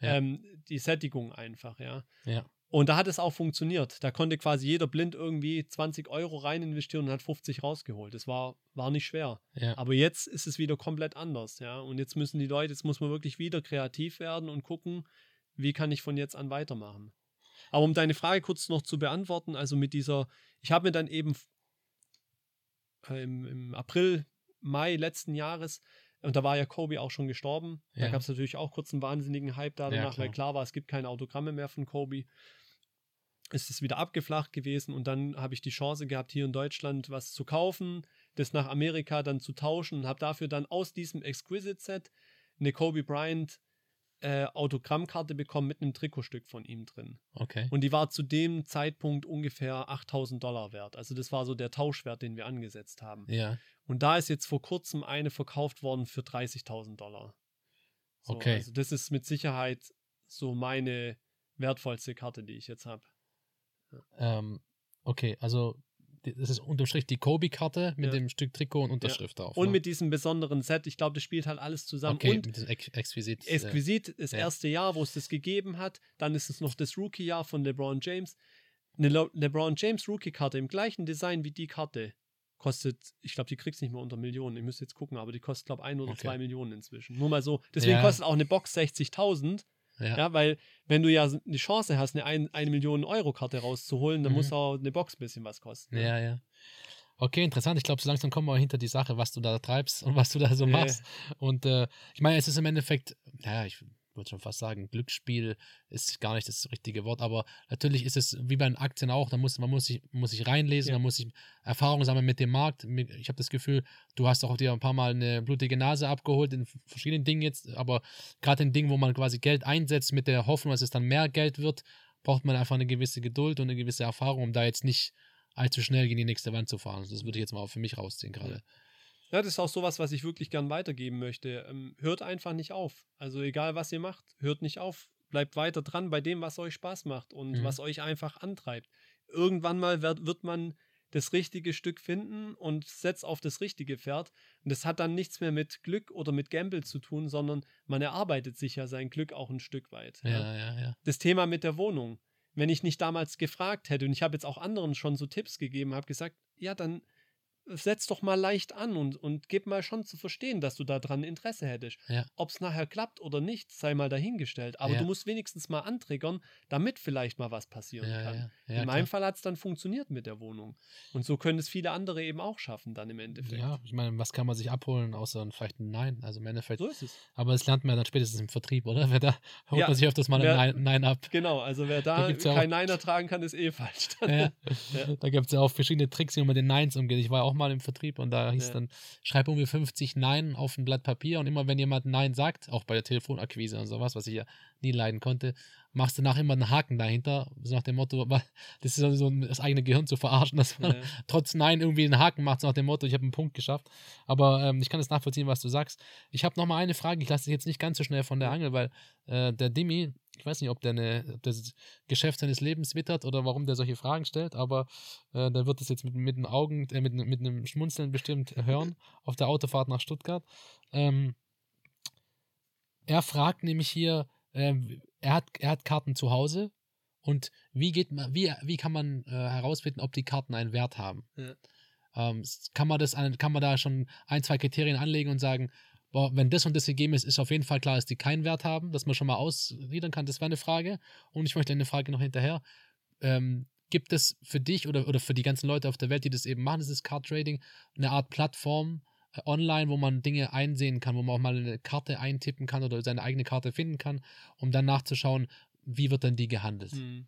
Ja. ähm, die Sättigung einfach, ja. Ja. Und da hat es auch funktioniert. Da konnte quasi jeder blind irgendwie 20 Euro rein investieren und hat 50 rausgeholt. Das war, war nicht schwer. Ja. Aber jetzt ist es wieder komplett anders, ja. Und jetzt müssen die Leute, jetzt muss man wirklich wieder kreativ werden und gucken, wie kann ich von jetzt an weitermachen. Aber um deine Frage kurz noch zu beantworten, also mit dieser, ich habe mir dann eben äh, im, im April, Mai letzten Jahres, und da war ja Kobe auch schon gestorben. Da Ja. gab es natürlich auch kurz einen wahnsinnigen Hype da Ja, danach, weil klar. klar war, es gibt keine Autogramme mehr von Kobe. Ist es wieder abgeflacht gewesen und dann habe ich die Chance gehabt, hier in Deutschland was zu kaufen, das nach Amerika dann zu tauschen und habe dafür dann aus diesem Exquisite Set eine Kobe Bryant äh, Autogrammkarte bekommen mit einem Trikotstück von ihm drin. Okay. Und die war zu dem Zeitpunkt ungefähr 8000 Dollar wert. Also das war so der Tauschwert, den wir angesetzt haben. Ja. Und da ist jetzt vor kurzem eine verkauft worden für 30.000 Dollar. So, Okay. Also das ist mit Sicherheit so meine wertvollste Karte, die ich jetzt habe. Ähm, okay, also das ist unterm Strich die Kobe-Karte mit Ja. dem Stück Trikot und Unterschrift drauf. Und ne? mit diesem besonderen Set, ich glaube, das spielt halt alles zusammen. okay, und mit diesem Ex Exquisit. äh, Exquisit, das ja. erste Jahr, wo es das gegeben hat. Dann ist es noch das Rookie-Jahr von LeBron James. Eine Le LeBron James Rookie-Karte im gleichen Design wie die Karte kostet, ich glaube, die kriegst nicht mehr unter Millionen. Ich müsste jetzt gucken, aber die kostet, glaube ich, ein oder Okay. zwei Millionen inzwischen. Nur mal so. Deswegen Ja. kostet auch eine Box 60.000. ja. Ja. weil wenn du ja eine Chance hast, eine 1 eine Million Euro Karte rauszuholen, dann Mhm. muss auch eine Box ein bisschen was kosten. Ja, ja. Okay, interessant. Ich glaube, so langsam kommen wir hinter die Sache, was du da treibst und was du da so Ja. machst. Und äh, ich meine, es ist im Endeffekt, naja, ich würde schon fast sagen, Glücksspiel ist gar nicht das richtige Wort, aber natürlich ist es wie bei den Aktien auch, da muss, man muss sich, muss sich reinlesen, Ja. man muss sich Erfahrung sammeln mit dem Markt. Ich habe das Gefühl, du hast auch dir ein paar Mal eine blutige Nase abgeholt in verschiedenen Dingen jetzt, aber gerade in Dingen, wo man quasi Geld einsetzt mit der Hoffnung, dass es dann mehr Geld wird, braucht man einfach eine gewisse Geduld und eine gewisse Erfahrung, um da jetzt nicht allzu schnell gegen die nächste Wand zu fahren. Das würde ich jetzt mal für mich rausziehen gerade. Ja, das ist auch sowas, was ich wirklich gern weitergeben möchte. Ähm, hört einfach nicht auf. Also egal, was ihr macht, hört nicht auf. Bleibt weiter dran bei dem, was euch Spaß macht und Mhm. was euch einfach antreibt. Irgendwann mal wird, wird man das richtige Stück finden und setzt auf das richtige Pferd. Und das hat dann nichts mehr mit Glück oder mit Gamble zu tun, sondern man erarbeitet sich ja sein Glück auch ein Stück weit. Ja, ja, ja. das Thema mit der Wohnung. Wenn ich nicht damals gefragt hätte und ich habe jetzt auch anderen schon so Tipps gegeben, habe gesagt, ja, dann setz doch mal leicht an und, und gib mal schon zu verstehen, dass du daran Interesse hättest. Ja. Ob es nachher klappt oder nicht, sei mal dahingestellt. Aber Ja. du musst wenigstens mal antriggern, damit vielleicht mal was passieren Ja, kann. In klar. meinem Fall hat es dann funktioniert mit der Wohnung. Und so können es viele andere eben auch schaffen, dann im Endeffekt. Ja, ich meine, was kann man sich abholen, außer ein- vielleicht ein Nein? Also im Endeffekt. So ist es. Aber das lernt man ja dann spätestens im Vertrieb, oder? Wer da holt man sich öfters mal ein wer- Nein, Nein ab. Genau, also wer Da da, kein Nein ertragen kann, ist eh falsch. Da gibt es ja auch verschiedene Tricks, wie man mit den Neins umgeht. Ich war auch mal im Vertrieb und da hieß Ja. dann, schreib irgendwie 50 Nein auf ein Blatt Papier und immer wenn jemand Nein sagt, auch bei der Telefonakquise und sowas, was ich ja nie leiden konnte, machst du nachher immer einen Haken dahinter, so nach dem Motto, das ist so das eigene Gehirn zu verarschen, dass man Ja. trotz Nein irgendwie einen Haken macht, so nach dem Motto, ich habe einen Punkt geschafft. Aber ähm, ich kann es nachvollziehen, was du sagst. Ich habe noch mal eine Frage, ich lasse dich jetzt nicht ganz so schnell von der Angel, weil äh, der Dimi, ich weiß nicht, ob der, eine, ob der das Geschäft seines Lebens wittert oder warum der solche Fragen stellt, aber äh, der wird das jetzt mit, mit den Augen, äh, mit, mit einem Schmunzeln bestimmt hören auf der Autofahrt nach Stuttgart. Ähm, er fragt nämlich hier, ähm, er, hat, er hat Karten zu Hause und wie geht man, wie, wie kann man äh, herausfinden, ob die Karten einen Wert haben? Ja. Ähm, kann man das an, kann man da schon ein, zwei Kriterien anlegen und sagen, boah, wenn das und das gegeben ist, ist auf jeden Fall klar, dass die keinen Wert haben, dass man schon mal ausgliedern kann. Das war eine Frage. Und ich möchte eine Frage noch hinterher. Ähm, gibt es für dich oder, oder für die ganzen Leute auf der Welt, die das eben machen, dieses Card Trading, eine Art Plattform online, wo man Dinge einsehen kann, wo man auch mal eine Karte eintippen kann oder seine eigene Karte finden kann, um dann nachzuschauen, wie wird dann die gehandelt? Hm.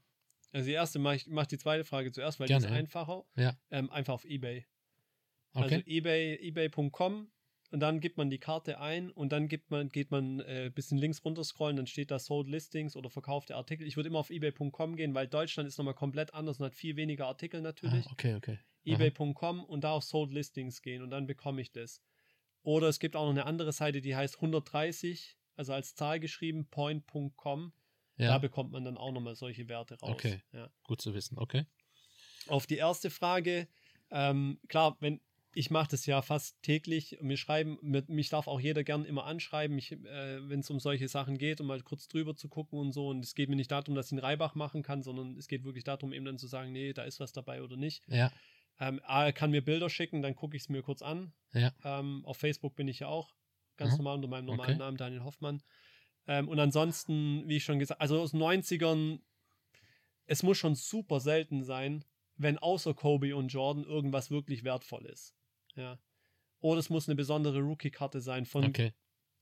Also die erste, mach ich mach die zweite Frage zuerst, weil Gerne, die ist einfacher. Ja. Ähm, einfach auf Ebay. Okay. Also eBay, ebay.com und dann gibt man die Karte ein und dann gibt man, geht man ein äh, bisschen links runter scrollen, dann steht da Sold Listings oder verkaufte Artikel. Ich würde immer auf ebay.com gehen, weil Deutschland ist nochmal komplett anders und hat viel weniger Artikel natürlich. ah, okay, okay. Ebay.com und da auf Sold Listings gehen und dann bekomme ich das. Oder es gibt auch noch eine andere Seite, die heißt 130, also als Zahl geschrieben, point.com. Da Ja, bekommt man dann auch nochmal solche Werte raus. Okay. Ja. gut zu wissen. Okay. Auf die erste Frage, ähm, klar, wenn ich mache das ja fast täglich. Mir schreiben, mit, mich darf auch jeder gern immer anschreiben, äh, wenn es um solche Sachen geht, um mal kurz drüber zu gucken und so. Und es geht mir nicht darum, dass ich einen Reibach machen kann, sondern es geht wirklich darum, eben dann zu sagen, nee, da ist was dabei oder nicht. Ja, Ähm, er kann mir Bilder schicken, dann gucke ich es mir kurz an. Ja. Ähm, auf Facebook bin ich ja auch ganz Mhm. normal unter meinem normalen Okay. Namen, Daniel Hoffmann. Ähm, und ansonsten, wie ich schon gesagt, also aus den 90ern, es muss schon super selten sein, wenn außer Kobe und Jordan irgendwas wirklich wertvoll ist. Ja. Oder es muss eine besondere Rookie-Karte sein von okay.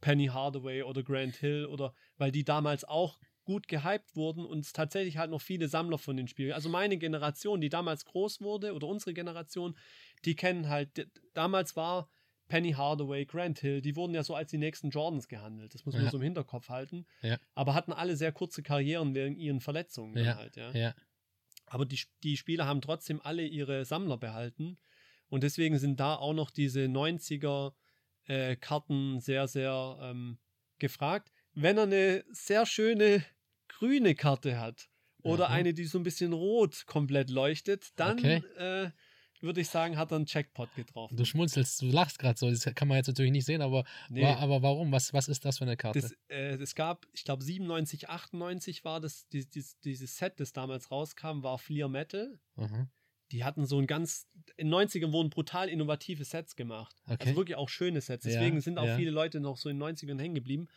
Penny Hardaway oder Grant Hill oder weil die damals auch gut gehypt wurden und es tatsächlich halt noch viele Sammler von den Spielen. Also meine Generation, die damals groß wurde oder unsere Generation, die kennen halt, damals war Penny Hardaway, Grant Hill, die wurden ja so als die nächsten Jordans gehandelt. Das muss man Ja. so im Hinterkopf halten. Ja. Aber hatten alle sehr kurze Karrieren wegen ihren Verletzungen Ja. halt, ja. Ja, Aber die, die Spieler haben trotzdem alle ihre Sammler behalten. Und deswegen sind da auch noch diese 90er äh, Karten sehr, sehr ähm, gefragt. Wenn er eine sehr schöne grüne Karte hat oder Aha. eine, die so ein bisschen rot komplett leuchtet, dann Okay. äh, würde ich sagen, hat er einen Jackpot getroffen. du schmunzelst, du lachst gerade so. Das kann man jetzt natürlich nicht sehen, aber, Nee. wa aber warum? Was, was ist das für eine Karte? Äh, es gab, ich glaube, 97, 98 war das, die, die, dieses Set, das damals rauskam, war Fleer Metal. Aha. Die hatten so ein ganz, in den 90ern wurden brutal innovative Sets gemacht. Okay. Also wirklich auch schöne Sets. Ja, Deswegen sind auch ja. viele Leute noch so in den 90ern hängen geblieben.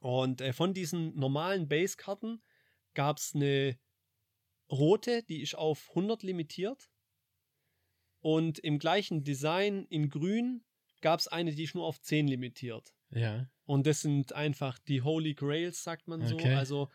Und äh, von diesen normalen Base-Karten gab es eine rote, die ist auf 100 limitiert. Und im gleichen Design in grün gab es eine, die ist nur auf 10 limitiert. Ja. Und das sind einfach die Holy Grails, sagt man so. Okay. Also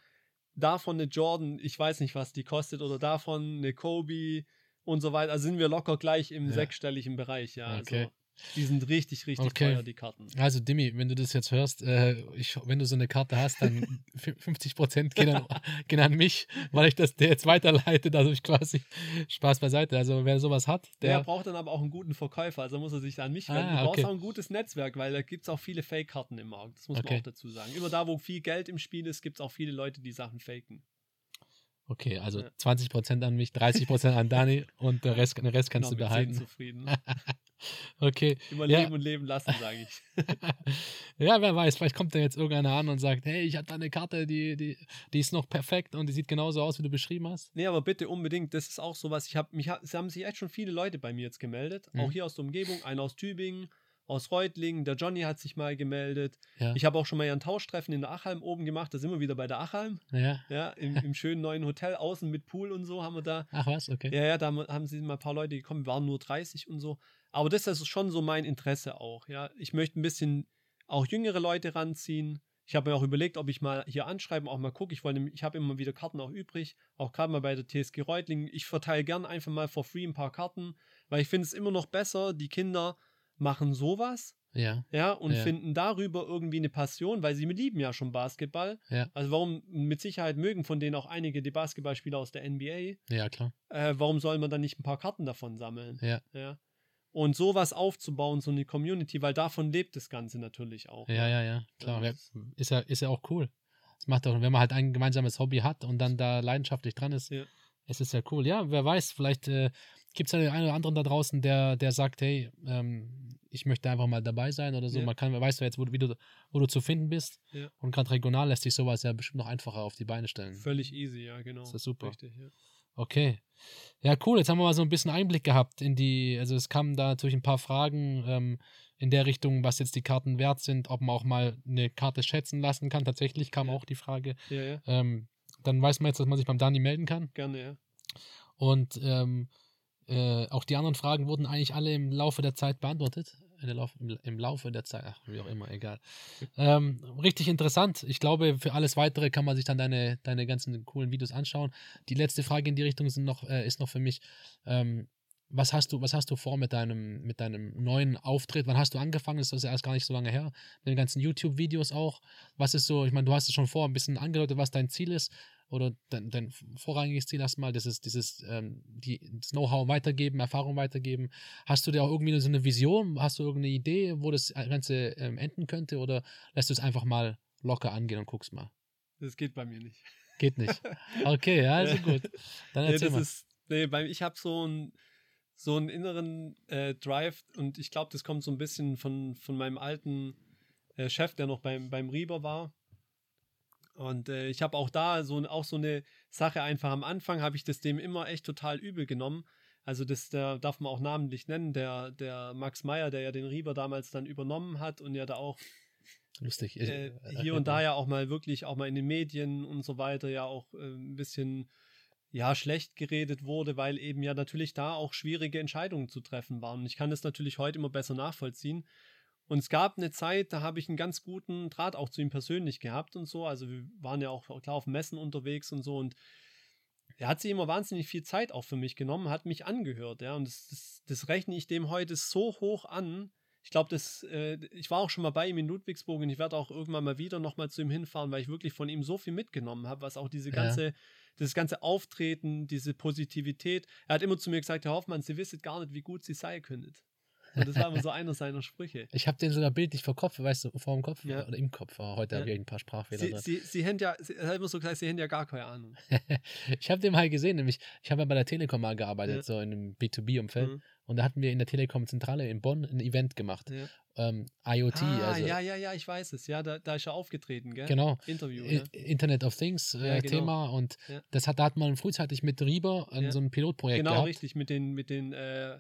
davon eine Jordan, ich weiß nicht, was die kostet, oder davon eine Kobe und so weiter. Also sind wir locker gleich im Ja. sechsstelligen Bereich, ja. Okay. Also die sind richtig, richtig Okay. teuer, die Karten. Also, Dimi, wenn du das jetzt hörst, äh, ich, wenn du so eine Karte hast, dann fü- 50% gehen an, gehen an mich, weil ich das der jetzt weiterleite, dadurch quasi Spaß beiseite. Also, wer sowas hat, Der, der. braucht dann aber auch einen guten Verkäufer, also muss er sich an mich Ah, wenden. du brauchst auch ein gutes Netzwerk, weil da gibt es auch viele Fake-Karten im Markt. Das muss Okay. man auch dazu sagen. Immer da, wo viel Geld im Spiel ist, gibt es auch viele Leute, die Sachen faken. Okay, also Ja. 20% an mich, 30% an Dani und der Rest, den Rest kannst Genau, du behalten. 10 zufrieden. Okay. Immer Ja. leben und leben lassen, sage ich. ja, wer weiß, vielleicht kommt da jetzt irgendeiner an und sagt, hey, ich habe da eine Karte, die, die, die ist noch perfekt und die sieht genauso aus, wie du beschrieben hast. Nee, aber bitte unbedingt, das ist auch sowas. Ich habe mich, es haben sich echt schon viele Leute bei mir jetzt gemeldet, Mhm. auch hier aus der Umgebung, einer aus Tübingen, aus Reutlingen, der Johnny hat sich mal gemeldet. Ja. Ich habe auch schon mal ein Tauschtreffen in der Achalm oben gemacht, da sind wir wieder bei der Achalm, ja. ja, im, im schönen neuen Hotel außen mit Pool und so haben wir da. Ach was, okay. Ja, ja, da haben- sie mal ein paar Leute gekommen, wir waren nur 30 und so. Aber das ist schon so mein Interesse auch, ja. Ich möchte ein bisschen auch jüngere Leute ranziehen. Ich habe mir auch überlegt, ob ich mal hier anschreiben, auch mal gucke. Ich wollte, ich habe immer wieder Karten auch übrig, auch gerade mal bei der TSG Reutlingen. Ich verteile gern einfach mal for free ein paar Karten, weil ich finde es immer noch besser, die Kinder machen sowas, Ja. ja, und Ja. finden darüber irgendwie eine Passion, weil sie lieben ja schon Basketball. Ja. Also warum, mit Sicherheit mögen von denen auch einige die Basketballspieler aus der NBA Ja, klar. äh, warum soll man dann nicht ein paar Karten davon sammeln? Ja. ja. Und sowas aufzubauen, so eine Community, weil davon lebt das Ganze natürlich auch. Ja, ja, ja, klar. Ja, das- ist, ja, ist ja auch cool. Das macht auch, wenn man halt ein gemeinsames Hobby hat und dann da leidenschaftlich dran ist, Ja. ist es ja cool. Ja, wer weiß, vielleicht äh, gibt es ja den einen oder anderen da draußen, der, der sagt, hey, ähm, ich möchte einfach mal dabei sein oder so. Ja. Man kann, wer weiß ja jetzt, wo, du- du, wo du zu finden bist. Ja. Und gerade regional lässt sich sowas ja bestimmt noch einfacher auf die Beine stellen. Völlig easy, ja, genau. Das ist super. Richtig, ja. Okay. Ja, cool. Jetzt haben wir mal so ein bisschen Einblick gehabt in die, also es kamen da natürlich ein paar Fragen ähm, in der Richtung, was jetzt die Karten wert sind, ob man auch mal eine Karte schätzen lassen kann. Tatsächlich kam auch die Frage. ja, ja, Ähm, dann weiß man jetzt, dass man sich beim Dani melden kann. gerne, ja. Und ähm, äh, auch die anderen Fragen wurden eigentlich alle im Laufe der Zeit beantwortet. der Lauf, im, im Laufe der Zeit, ach, wie auch immer, egal. Ähm, richtig interessant. Ich glaube, für alles weitere kann man sich dann deine, deine ganzen coolen Videos anschauen. Die letzte Frage in die Richtung noch, äh, ist noch für mich, ähm, was hast du, was hast du vor mit deinem, mit deinem neuen Auftritt? Wann hast du angefangen? Das ist ja erst gar nicht so lange her. Mit den ganzen YouTube-Videos auch. Was ist so, ich meine, du hast es schon vor ein bisschen angedeutet, was dein Ziel ist oder dein, dein vorrangiges Ziel erstmal, das ist dieses, ähm, die, das Know-how weitergeben, Erfahrung weitergeben. Hast du dir auch irgendwie so eine Vision? Hast du irgendeine Idee, wo das Ganze ähm, enden könnte oder lässt du es einfach mal locker angehen und guckst mal? Das geht bei mir nicht. Geht nicht. Okay, ja, also gut. Dann Nee, erzähl das mal. ist, nee, bei, ich habe so einen so einen inneren äh, Drive und ich glaube, das kommt so ein bisschen von, von meinem alten äh, Chef, der noch beim, beim Rieber war. Und äh, ich habe auch da so, auch so eine Sache einfach am Anfang, habe ich das dem immer echt total übel genommen. Also das der darf man auch namentlich nennen, der, der Max Meyer, der ja den Rieber damals dann übernommen hat und ja da auch Lustig. Äh, äh, hier und da ja auch mal wirklich auch mal in den Medien und so weiter ja auch äh, ein bisschen ja schlecht geredet wurde, weil eben ja natürlich da auch schwierige Entscheidungen zu treffen waren. Und ich kann das natürlich heute immer besser nachvollziehen. Und es gab eine Zeit, da habe ich einen ganz guten Draht auch zu ihm persönlich gehabt und so. Also wir waren ja auch klar auf Messen unterwegs und so und er hat sich immer wahnsinnig viel Zeit auch für mich genommen, hat mich angehört, ja. Und das, das, das rechne ich dem heute so hoch an. Ich glaube, das, äh, ich war auch schon mal bei ihm in Ludwigsburg und ich werde auch irgendwann mal wieder nochmal zu ihm hinfahren, weil ich wirklich von ihm so viel mitgenommen habe, was auch diese Ja. Das ganze Auftreten, diese Positivität. Er hat immer zu mir gesagt, Herr Hoffmann, Sie wissen gar nicht, wie gut Sie sein könntet. Und das war immer so einer seiner Sprüche. Ich habe den sogar bildlich vor Kopf, weißt du, vor dem Kopf Ja. oder im Kopf. Aber heute Ja. habe ich ein paar Sprachfehler Sie, drin. sie, sie haben ja, sie, hat immer so gesagt, Sie haben ja gar keine Ahnung. ich habe den mal gesehen, nämlich, ich habe ja bei der Telekom mal gearbeitet, Ja. so in einem B2B-Umfeld. Mhm. Und da hatten wir in der Telekom-Zentrale in Bonn ein Event gemacht. Ja. Ähm, IoT, ah, also ja, ja, ja, ich weiß es. Ja, da, da ist er aufgetreten, gell? genau. Interview, I- ja. Internet of Things äh, Ja, genau. Thema und Ja. das hat, da hat man frühzeitig mit Rieber an Ja. so einem Pilotprojekt Genau, gehabt. richtig, mit den, mit den, äh,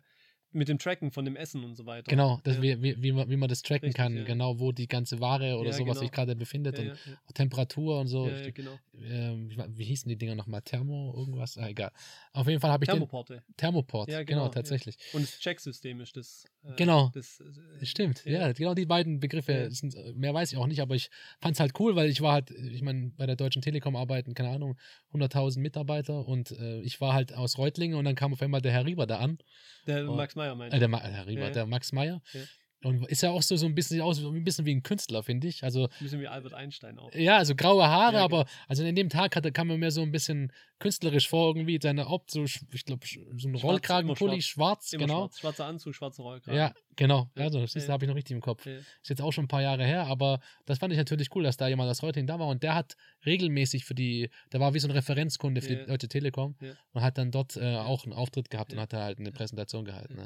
mit dem Tracken von dem Essen und so weiter. Genau, das, ja. wie, wie, wie, man, wie man das tracken Richtig, kann, ja. genau wo die ganze Ware oder Ja, sowas genau. sich gerade befindet und Temperatur und so. genau. ähm, wie, hießen die Dinger nochmal? Thermo, irgendwas? Ah, egal. Auf jeden Fall habe ich Thermoporte. den Thermoport, Ja, genau, genau, tatsächlich. Und das Checksystem ist das. äh, Genau. Das, äh, Stimmt, ja. genau die beiden Begriffe. Sind, äh, mehr weiß ich auch nicht, aber ich fand es halt cool, weil ich war halt, ich meine, bei der Deutschen Telekom arbeiten, keine Ahnung, 100.000 Mitarbeiter und äh, ich war halt aus Reutlingen und dann kam auf einmal der Herr Rieber da an. Der Oh. Max Meyer meint. Äh, der, Ma Herr Rieber, Ja, ja. der Max Meyer. Ja. Und ist ja auch so, so ein bisschen aus, ein bisschen wie ein Künstler, finde ich. Also, ein bisschen wie Albert Einstein auch. ja, also graue Haare, Ja, aber also in dem Tag hatte, kam er mir so ein bisschen künstlerisch vor, irgendwie seine Opt, so, ich glaube, so ein Schwarz, Rollkragenpulli, schwarz, Immer genau. schwarz. Schwarzer Anzug, schwarzer Rollkragen. Ja, genau. Also, das ja. habe ich noch richtig im Kopf. Ja. Ist jetzt auch schon ein paar Jahre her, aber das fand ich natürlich cool, dass da jemand aus Reutlingen da war und der hat regelmäßig für die, der war wie so ein Referenzkunde für Ja. die Deutsche Telekom und hat dann dort äh, auch einen Auftritt gehabt und hat da halt eine Präsentation gehalten.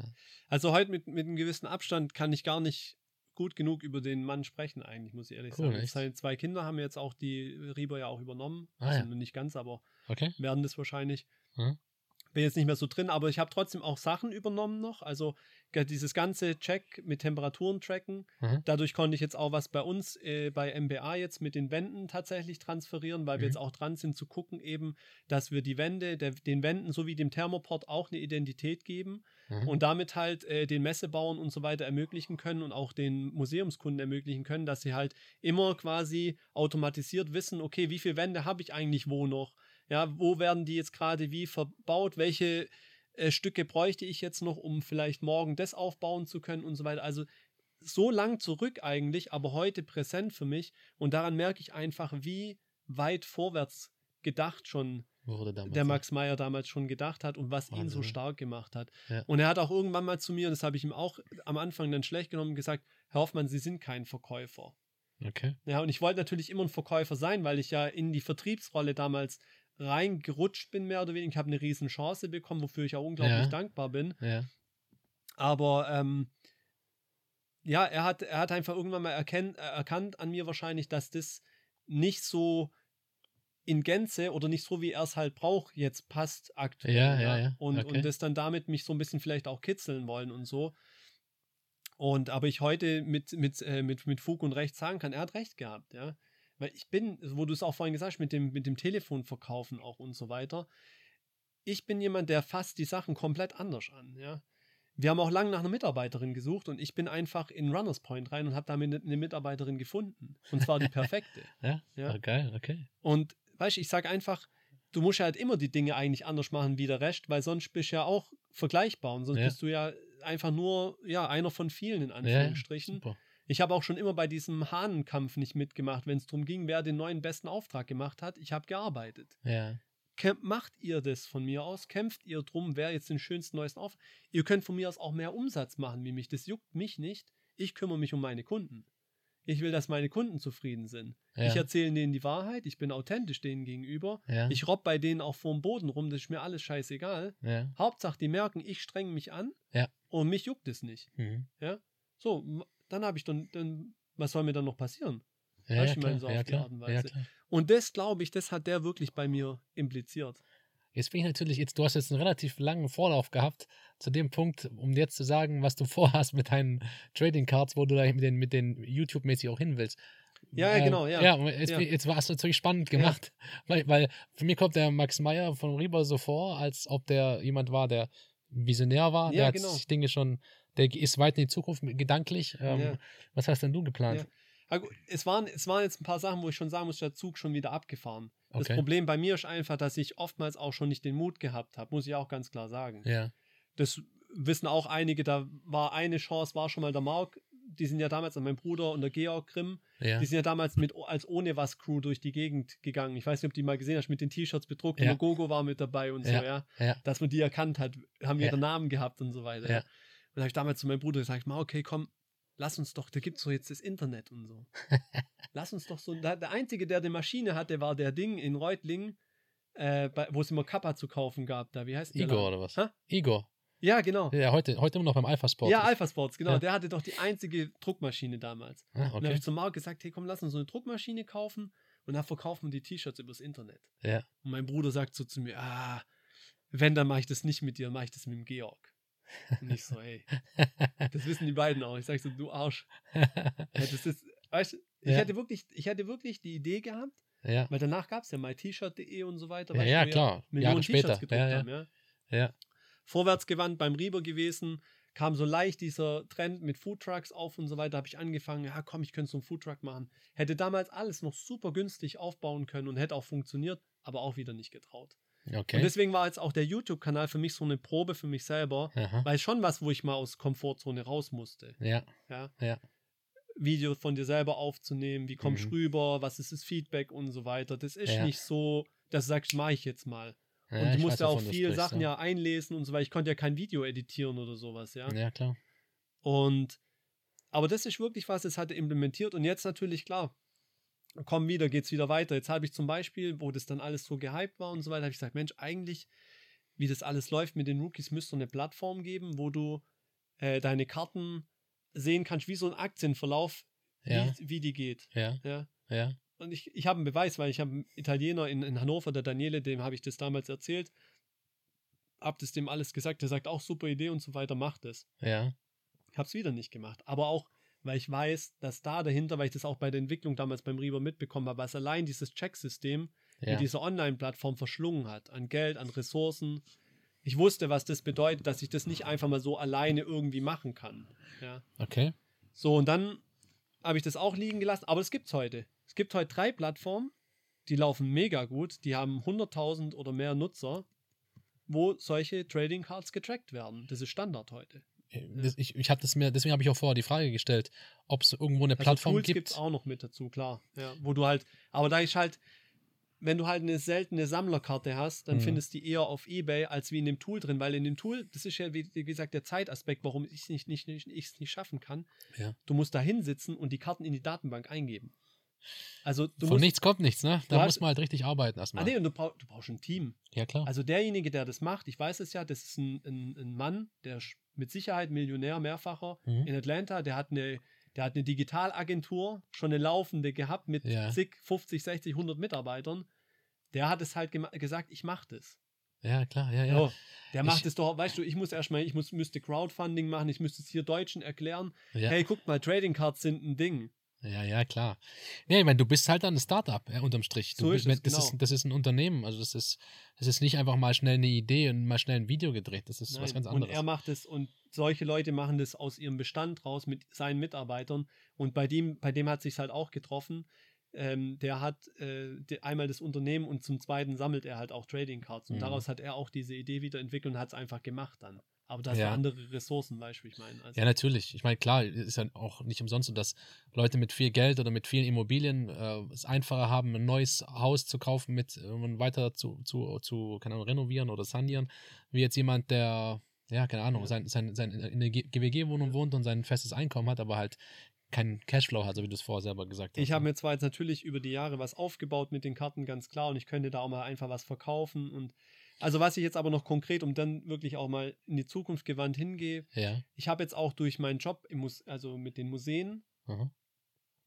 Also heute mit, mit einem gewissen Abstand kann ich gar nicht gut genug über den Mann sprechen, eigentlich, muss ich ehrlich Cool, sagen. Seine zwei Kinder haben jetzt auch die Rieber ja auch übernommen. Ah, also nicht ganz, aber Okay. werden das wahrscheinlich. Mhm. Bin jetzt nicht mehr so drin, aber ich habe trotzdem auch Sachen übernommen noch. Also dieses ganze Check mit Temperaturen tracken. Mhm. Dadurch konnte ich jetzt auch was bei uns äh, bei MBA jetzt mit den Wänden tatsächlich transferieren, weil wir Mhm. jetzt auch dran sind zu gucken eben, dass wir die Wände, der, den Wänden sowie dem Thermoport auch eine Identität geben Mhm. und damit halt äh, den Messebauern und so weiter ermöglichen können und auch den Museumskunden ermöglichen können, dass sie halt immer quasi automatisiert wissen, okay, wie viele Wände habe ich eigentlich wo noch? Ja, wo werden die jetzt gerade wie verbaut? Welche äh, Stücke bräuchte ich jetzt noch, um vielleicht morgen das aufbauen zu können und so weiter? Also so lang zurück eigentlich, aber heute präsent für mich und daran merke ich einfach, wie weit vorwärts gedacht schon der Max Meyer damals schon gedacht hat und was ihn so Wahnsinn. stark gemacht hat. Ja. Und er hat auch irgendwann mal zu mir, das habe ich ihm auch am Anfang dann schlecht genommen, gesagt, Herr Hoffmann, Sie sind kein Verkäufer. Okay. Ja, und ich wollte natürlich immer ein Verkäufer sein, weil ich ja in die Vertriebsrolle damals reingerutscht bin, mehr oder weniger. Ich habe eine riesen Chance bekommen, wofür ich auch unglaublich Ja. dankbar bin. Ja. Aber ähm, ja, er hat, er hat einfach irgendwann mal erkennt, äh, erkannt an mir wahrscheinlich, dass das nicht so in Gänze oder nicht so, wie er es halt braucht, jetzt passt aktuell. Ja, ja, ja. Und, Okay. und das dann damit mich so ein bisschen vielleicht auch kitzeln wollen und so. Und aber ich heute mit, mit, äh, mit, mit Fug und Recht sagen kann, er hat recht gehabt, ja. Weil ich bin, wo du es auch vorhin gesagt hast, mit dem, mit dem Telefon verkaufen auch und so weiter. Ich bin jemand, der fasst die Sachen komplett anders an, ja. wir haben auch lange nach einer Mitarbeiterin gesucht und ich bin einfach in Runners Point rein und habe damit eine Mitarbeiterin gefunden. Und zwar die perfekte. Ja, Ja. Ah, geil, okay. Und weißt du, ich sage einfach, du musst ja halt immer die Dinge eigentlich anders machen wie der Rest, weil sonst bist du ja auch vergleichbar und sonst Ja. bist du ja einfach nur ja einer von vielen in Ja, Anführungsstrichen. super. Ich habe auch schon immer bei diesem Hahnenkampf nicht mitgemacht, wenn es darum ging, wer den neuen besten Auftrag gemacht hat. Ich habe gearbeitet. Ja, macht ihr das von mir aus? Kämpft ihr drum, wer jetzt den schönsten neuesten auf? Ihr könnt von mir aus auch mehr Umsatz machen wie mich. Das juckt mich nicht. Ich kümmere mich um meine Kunden. Ich will, dass meine Kunden zufrieden sind. ja, Ich erzähle denen die Wahrheit. Ich bin authentisch denen gegenüber. ja, Ich robb bei denen auch vorm Boden rum. Das ist mir alles scheißegal. ja, Hauptsache, die merken, ich strenge mich an. Ja. Und mich juckt es nicht. mhm. So, m- dann habe ich dann, dann, was soll mir dann noch passieren? ja, ja, klar, so ja, klar, und ja, Weise. klar. Und das, glaube ich, das hat der wirklich bei mir impliziert. Jetzt bin ich natürlich, jetzt, du hast jetzt einen relativ langen Vorlauf gehabt zu dem Punkt, um jetzt zu sagen, was du vorhast mit deinen Trading Cards, wo du da mit den, mit den YouTube-mäßig auch hin willst. Ja, ja, genau, ja. Ja, jetzt, Ja. jetzt war es natürlich spannend gemacht, weil, weil für mich kommt der Max Meyer von Rieber so vor, als ob der jemand war, der visionär war. Ja, der hat genau. sich Dinge schon, der ist weit in die Zukunft gedanklich. Ähm, Ja. Was hast denn du geplant? Ja. Gut, es, waren, es waren jetzt ein paar Sachen, wo ich schon sagen muss, der Zug schon wieder abgefahren. Das Okay. Problem bei mir ist einfach, dass ich oftmals auch schon nicht den Mut gehabt habe, muss ich auch ganz klar sagen. Ja, Das wissen auch einige, da war eine Chance, war schon mal der Mark, die sind ja damals, mein Bruder und der Georg Grimm, ja, die sind ja damals mit als ohne was Crew durch die Gegend gegangen. Ich weiß nicht, ob die mal gesehen hast, mit den T-Shirts bedruckt Ja. und der Gogo war mit dabei und so, ja. ja, Dass man die erkannt hat, haben ihre Namen gehabt und so weiter. Und da habe ich damals zu meinem Bruder gesagt, mal, okay, komm, lass uns doch, da gibt es doch jetzt das Internet und so. lass uns doch so, da, der Einzige, der eine Maschine hatte, war der Ding in Reutlingen, äh, wo es immer Kappa zu kaufen gab. Da, wie heißt der Igor Laden? oder was? Hä? Igor. Ja, genau. Ja, heute, heute immer noch beim Alpha Sport. Ja, Alpha Sports, genau. Ja. Der hatte doch die einzige Druckmaschine damals. Ah, Und da habe okay. ich zum Marc gesagt, hey komm, lass uns so eine Druckmaschine kaufen und dann verkaufen wir die T-Shirts übers Internet. Ja. Und mein Bruder sagt so zu mir, ah, wenn, dann mache ich das nicht mit dir, mache ich das mit dem Georg. Und ich so, hey, das wissen die beiden auch. Ich sage so, du Arsch. Hättest das, weißt, du, ich, Ja. hätte wirklich, ich hätte wirklich die Idee gehabt, ja, weil danach gab es ja myt-shirt.de und so weiter. ja, ja, klar. Millionen. T-Shirts gedruckt ja, haben, ja. ja. Vorwärtsgewandt beim Rieber gewesen, kam so leicht dieser Trend mit Foodtrucks auf und so weiter, habe ich angefangen, ja komm, ich könnte so einen Foodtruck machen. Hätte damals alles noch super günstig aufbauen können und hätte auch funktioniert, aber auch wieder nicht getraut. Okay. Und deswegen war jetzt auch der YouTube-Kanal für mich so eine Probe für mich selber, Aha. weil schon was, wo ich mal aus Komfortzone raus musste. Ja, Ja? Ja. Video von dir selber aufzunehmen, wie kommst du Mhm. rüber, was ist das Feedback und so weiter. Das ist Ja. nicht so, dass du sagst, mach ich jetzt mal. ja und du ich musst ja auch wovon du viel sprichst, Sachen ja einlesen und so weiter. Ich konnte ja kein Video editieren oder sowas, ja. Ja, klar. Und aber das ist wirklich was, das hat er implementiert und jetzt natürlich klar. Komm wieder, geht's wieder weiter. Jetzt habe ich zum Beispiel, wo das dann alles so gehypt war und so weiter, habe ich gesagt, Mensch, eigentlich, wie das alles läuft mit den Rookies, müsste eine Plattform geben, wo du äh, deine Karten sehen kannst, wie so ein Aktienverlauf, Ja, wie, wie die geht. ja, Ja. ja. Und ich, ich habe einen Beweis, weil ich habe einen Italiener in, in Hannover, der Daniele, dem habe ich das damals erzählt, hab das dem alles gesagt, der sagt auch super Idee und so weiter, macht es. Ja, Ich habe es wieder nicht gemacht. Aber auch, weil ich weiß, dass da dahinter, weil ich das auch bei der Entwicklung damals beim Reaver mitbekommen habe, was allein dieses Checksystem ja. mit dieser Online-Plattform verschlungen hat, an Geld, an Ressourcen. Ich wusste, was das bedeutet, dass ich das nicht einfach mal so alleine irgendwie machen kann. Ja. Okay. So, und dann habe ich das auch liegen gelassen, aber es gibt es heute. Es gibt heute drei Plattformen, die laufen mega gut, die haben 100.000 oder mehr Nutzer, wo solche Trading Cards getrackt werden. Das ist Standard heute. Das, ich ich habe das mir, deswegen habe ich auch vorher die Frage gestellt, ob es irgendwo eine Plattform also Tools gibt. gibt's auch noch mit dazu, klar. Ja, wo du halt, aber da ist halt, wenn du halt eine seltene Sammlerkarte hast, dann Mhm. findest du die eher auf Ebay als wie in dem Tool drin, weil in dem Tool, das ist ja wie, wie gesagt der Zeitaspekt, warum ich es nicht, nicht, nicht, ich's nicht schaffen kann. Ja. Du musst da hinsitzen und die Karten in die Datenbank eingeben. Also Von musst, nichts kommt nichts, ne? Da muss man halt richtig arbeiten ah, erstmal. nee, und du, brauch, du brauchst ein Team. Ja, klar. Also derjenige, der das macht, ich weiß es ja, das ist ein, ein, ein Mann, der ist mit Sicherheit Millionär, mehrfacher Mhm. in Atlanta, der hat eine, der hat eine Digitalagentur, schon eine laufende gehabt mit Ja. zig, 50, 60, 100 Mitarbeitern. Der hat es halt gesagt, ich mache das. Ja, klar, ja, ja. So, der macht es doch, weißt du, ich muss erstmal, ich muss, müsste Crowdfunding machen, ich müsste es hier Deutschen erklären. ja. Hey, guckt mal, Trading Cards sind ein Ding. Ja, ja, klar. Ja, ich meine, du bist halt dann ein Startup, ja, unterm Strich. Du So bist, ist es, das, genau. ist, das ist ein Unternehmen. Also das ist, das ist nicht einfach mal schnell eine Idee und mal schnell ein Video gedreht. Das ist was Nein, ganz Und anderes. er macht es und solche Leute machen das aus ihrem Bestand raus mit seinen Mitarbeitern. Und bei dem, bei dem hat sich halt auch getroffen. Ähm, der hat äh, de- einmal das Unternehmen und zum zweiten sammelt er halt auch Trading Cards. Und Mhm. daraus hat er auch diese Idee wieder entwickelt und hat es einfach gemacht dann. Aber das Ja. ja. andere Ressourcen, weißt du, ich meine. Also, Ja, natürlich. Ich meine, klar, ist ja auch nicht umsonst so, dass Leute mit viel Geld oder mit vielen Immobilien äh, es einfacher haben, ein neues Haus zu kaufen, mit um weiter zu, zu, zu keine Ahnung, renovieren oder sanieren, wie jetzt jemand, der, ja, keine Ahnung, Ja. sein, sein, sein, in der GWG-Wohnung wohnt und sein festes Einkommen hat, aber halt keinen Cashflow hat, so wie du es vorher selber gesagt hast. Ich habe ne? mir zwar jetzt natürlich über die Jahre was aufgebaut mit den Karten, ganz klar, und ich könnte da auch mal einfach was verkaufen. Und also was ich jetzt aber noch konkret, um dann wirklich auch mal in die Zukunft gewandt hingehe, Ja. ich habe jetzt auch durch meinen Job im also mit den Museen Mhm.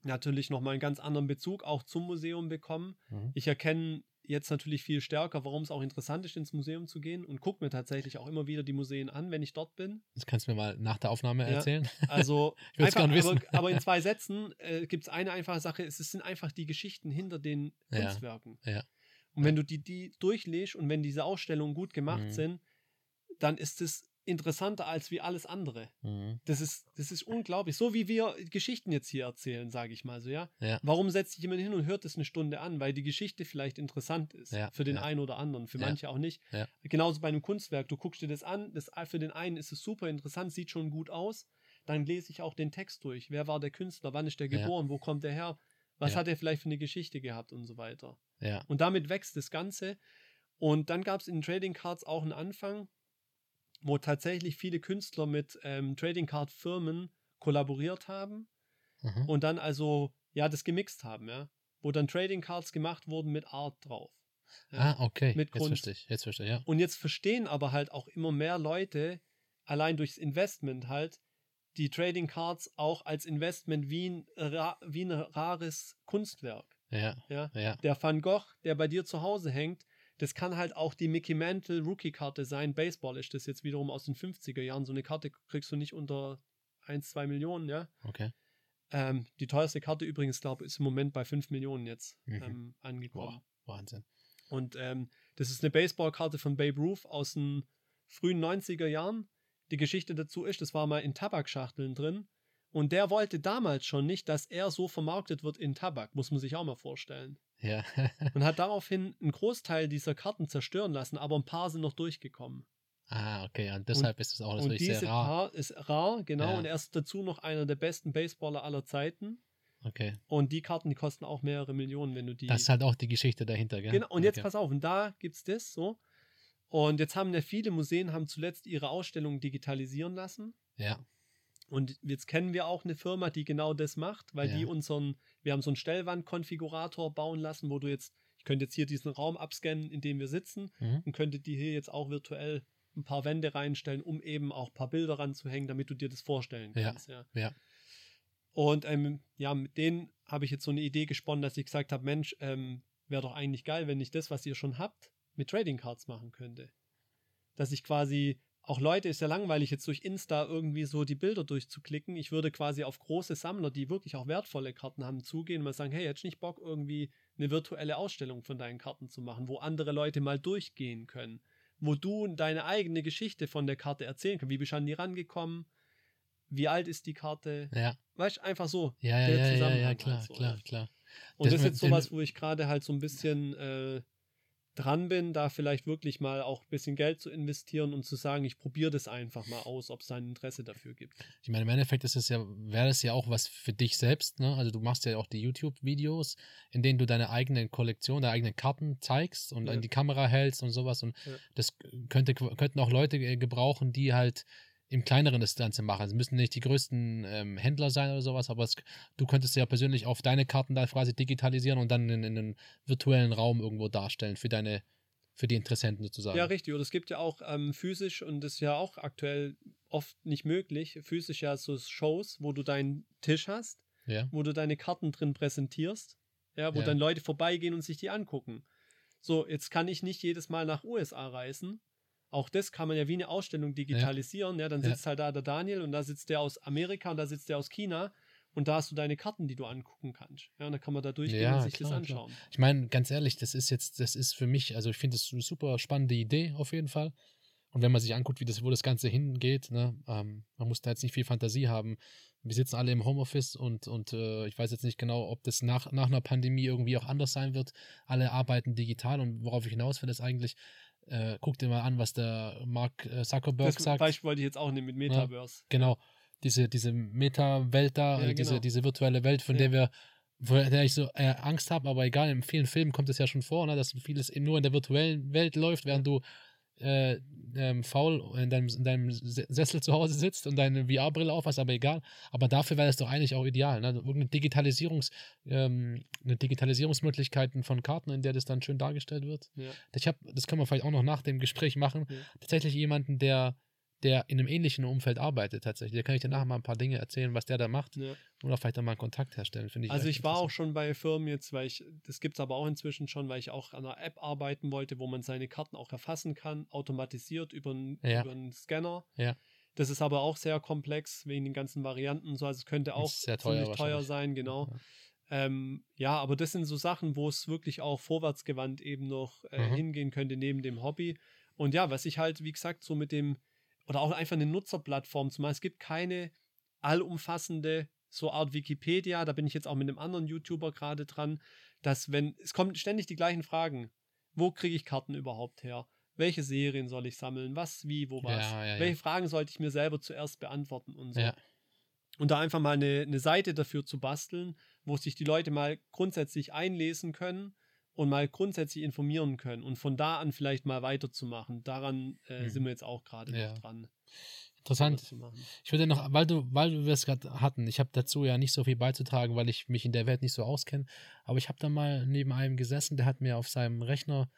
natürlich nochmal einen ganz anderen Bezug auch zum Museum bekommen. Mhm. Ich erkenne jetzt natürlich viel stärker, warum es auch interessant ist, ins Museum zu gehen und gucke mir tatsächlich auch immer wieder die Museen an, wenn ich dort bin. Das kannst du mir mal nach der Aufnahme Ja. erzählen. Also Ich einfach, gern wissen. aber, aber in zwei Sätzen äh, gibt es eine einfache Sache, es sind einfach die Geschichten hinter den Ja. Kunstwerken. Ja. Und wenn du die, die durchliest und wenn diese Ausstellungen gut gemacht Mhm. sind, dann ist es interessanter als wie alles andere. Mhm. Das ist, das ist unglaublich. So wie wir Geschichten jetzt hier erzählen, sage ich mal so, ja. Ja. Warum setzt sich jemand hin und hört es eine Stunde an? Weil die Geschichte vielleicht interessant ist. Ja, Für den ja. einen oder anderen, für manche auch nicht. Genauso bei einem Kunstwerk. Du guckst dir das an, das, für den einen ist es super interessant, sieht schon gut aus. Dann lese ich auch den Text durch. Wer war der Künstler? Wann ist der geboren? Wo kommt er her? Was hat er vielleicht für eine Geschichte gehabt und so weiter. Ja. Und damit wächst das Ganze. Und dann gab es in Trading Cards auch einen Anfang, wo tatsächlich viele Künstler mit ähm, Trading Card Firmen kollaboriert haben Mhm. und dann also ja das gemixt haben, ja, wo dann Trading Cards gemacht wurden mit Art drauf. Ja. Ah, okay. Mit jetzt Kunst. verstehe ich. Jetzt verstehe ich, ja. Und jetzt verstehen aber halt auch immer mehr Leute allein durchs Investment halt die Trading Cards auch als Investment wie ein, wie ein rares Kunstwerk. Ja. Ja, Ja. der Van Gogh, der bei dir zu Hause hängt, das kann halt auch die Mickey Mantle Rookie-Karte sein. Baseball ist das jetzt wiederum aus den 50er Jahren. So eine Karte kriegst du nicht unter 1, 2 Millionen, ja. Okay. Ähm, die teuerste Karte übrigens, glaube ich, ist im Moment bei 5 Millionen jetzt Mhm. ähm, angekommen. Boah, Wahnsinn. Und ähm, das ist eine Baseballkarte von Babe Ruth aus den frühen 90er Jahren. Die Geschichte dazu ist, das war mal in Tabakschachteln drin. Und der wollte damals schon nicht, dass er so vermarktet wird in Tabak, muss man sich auch mal vorstellen. Ja. Und hat daraufhin einen Großteil dieser Karten zerstören lassen, aber ein paar sind noch durchgekommen. ah, okay. Und deshalb ist es auch und natürlich diese sehr rar. Paar ist rar, genau. Ja. Und er ist dazu noch einer der besten Baseballer aller Zeiten. Okay. Und die Karten, die kosten auch mehrere Millionen, wenn du die. Das ist halt auch die Geschichte dahinter, gell? Genau, und jetzt okay. pass auf, und da gibt es das so. Und jetzt haben ja viele Museen haben zuletzt ihre Ausstellungen digitalisieren lassen. Ja. Und jetzt kennen wir auch eine Firma, die genau das macht, weil Ja. die unseren, wir haben so einen Stellwandkonfigurator bauen lassen, wo du jetzt, ich könnte jetzt hier diesen Raum abscannen, in dem wir sitzen Mhm. und könnte dir hier jetzt auch virtuell ein paar Wände reinstellen, um eben auch ein paar Bilder ranzuhängen, damit du dir das vorstellen Ja. kannst. Ja. Ja. Und ähm, ja, mit denen habe ich jetzt so eine Idee gesponnen, dass ich gesagt habe, Mensch, ähm, wäre doch eigentlich geil, wenn ich das, was ihr schon habt, mit Trading Cards machen könnte. Dass ich quasi, auch Leute, ist ja langweilig, jetzt durch Insta irgendwie so die Bilder durchzuklicken. Ich würde quasi auf große Sammler, die wirklich auch wertvolle Karten haben, zugehen und mal sagen, hey, hättest du nicht Bock, irgendwie eine virtuelle Ausstellung von deinen Karten zu machen, wo andere Leute mal durchgehen können, wo du deine eigene Geschichte von der Karte erzählen kannst. Wie bist du an die rangekommen? Wie alt ist die Karte? Ja. Weißt du, einfach so. Ja, ja, Der ja, ja, ja, klar, halt so, klar, klar. Und Das das, ist jetzt sowas, wo ich gerade halt so ein bisschen äh, dran bin, da vielleicht wirklich mal auch ein bisschen Geld zu investieren und zu sagen, ich probiere das einfach mal aus, ob es ein Interesse dafür gibt. Ich meine, im Endeffekt ist es ja, wäre das ja auch was für dich selbst, ne? Also du machst ja auch die YouTube-Videos, in denen du deine eigenen Kollektion, deine eigenen Karten zeigst und Ja. in die Kamera hältst und sowas. Und Ja. das könnte, könnten auch Leute äh, gebrauchen, die halt im kleineren das Ganze machen. Es müssen nicht die größten ähm, Händler sein oder sowas, aber es, du könntest ja persönlich auf deine Karten da quasi digitalisieren und dann in, in einen virtuellen Raum irgendwo darstellen für deine, für die Interessenten sozusagen. Ja, richtig. Oder es gibt ja auch ähm, physisch, und das ist ja auch aktuell oft nicht möglich, physisch ja so Shows, wo du deinen Tisch hast, Ja. wo du deine Karten drin präsentierst, ja, wo Ja. dann Leute vorbeigehen und sich die angucken. So, jetzt kann ich nicht jedes Mal nach USA reisen. Auch das kann man ja wie eine Ausstellung digitalisieren. Ja, dann Ja. sitzt halt da der Daniel und da sitzt der aus Amerika und da sitzt der aus China. Und da hast du deine Karten, die du angucken kannst. Ja, und dann kann man da durchgehen Ja, und sich klar, das klar. anschauen. Ich meine, ganz ehrlich, das ist jetzt, das ist für mich, also ich finde das eine super spannende Idee auf jeden Fall. Und wenn man sich anguckt, wie das, wo das Ganze hingeht, ne, ähm, man muss da jetzt nicht viel Fantasie haben. Wir sitzen alle im Homeoffice und, und äh, ich weiß jetzt nicht genau, ob das nach, nach einer Pandemie irgendwie auch anders sein wird. Alle arbeiten digital und worauf ich hinaus will, ist eigentlich, äh, guck dir mal an, was der Mark äh, Zuckerberg Das sagt. Beispiel wollte ich jetzt auch nehmen mit Metaverse. Genau, diese, diese Meta-Welt da, Ja, äh, diese, genau. diese virtuelle Welt, von Ja. der wir, vor der ich so äh, Angst habe, aber egal, in vielen Filmen kommt es ja schon vor, ne, dass vieles eben nur in der virtuellen Welt läuft, während du äh, ähm, faul in deinem, in deinem Se- Sessel zu Hause sitzt und deine VR-Brille auf hast, aber egal. Aber dafür wäre es doch eigentlich auch ideal. Ne? Irgendeine Digitalisierungs, ähm, eine Digitalisierungsmöglichkeiten von Karten, in der das dann schön dargestellt wird. Ja. Ich habe, das können wir vielleicht auch noch nach dem Gespräch machen, Ja. tatsächlich jemanden, der, der in einem ähnlichen Umfeld arbeitet tatsächlich. Da kann ich dir nachher mal ein paar Dinge erzählen, was der da macht Ja. oder vielleicht dann mal einen Kontakt herstellen, finde ich. Also ich war auch schon bei Firmen jetzt, weil ich, das gibt es aber auch inzwischen schon, weil ich auch an einer App arbeiten wollte, wo man seine Karten auch erfassen kann, automatisiert über einen, Ja. über einen Scanner. Ja. Das ist aber auch sehr komplex wegen den ganzen Varianten und so. Also es könnte auch sehr teuer ziemlich teuer sein, genau. Ja. Ähm, ja, aber das sind so Sachen, wo es wirklich auch vorwärtsgewandt eben noch äh, Mhm. hingehen könnte neben dem Hobby. Und ja, was ich halt, wie gesagt, so mit dem, oder auch einfach eine Nutzerplattform zu machen. Es gibt keine allumfassende, so Art Wikipedia, da bin ich jetzt auch mit einem anderen YouTuber gerade dran, dass wenn, es kommen ständig die gleichen Fragen. Wo kriege ich Karten überhaupt her? Welche Serien soll ich sammeln? Was, wie, wo, was? Ja, ja, ja. Welche Fragen sollte ich mir selber zuerst beantworten und so? Und da einfach mal eine, eine Seite dafür zu basteln, wo sich die Leute mal grundsätzlich einlesen können und mal grundsätzlich informieren können und von da an vielleicht mal weiterzumachen. Daran äh, Mhm. sind wir jetzt auch gerade Ja. noch dran. Interessant. Ich würde noch, weil du, weil wir es gerade hatten, ich habe dazu ja nicht so viel beizutragen, weil ich mich in der Welt nicht so auskenne, aber ich habe da mal neben einem gesessen, der hat mir auf seinem Rechner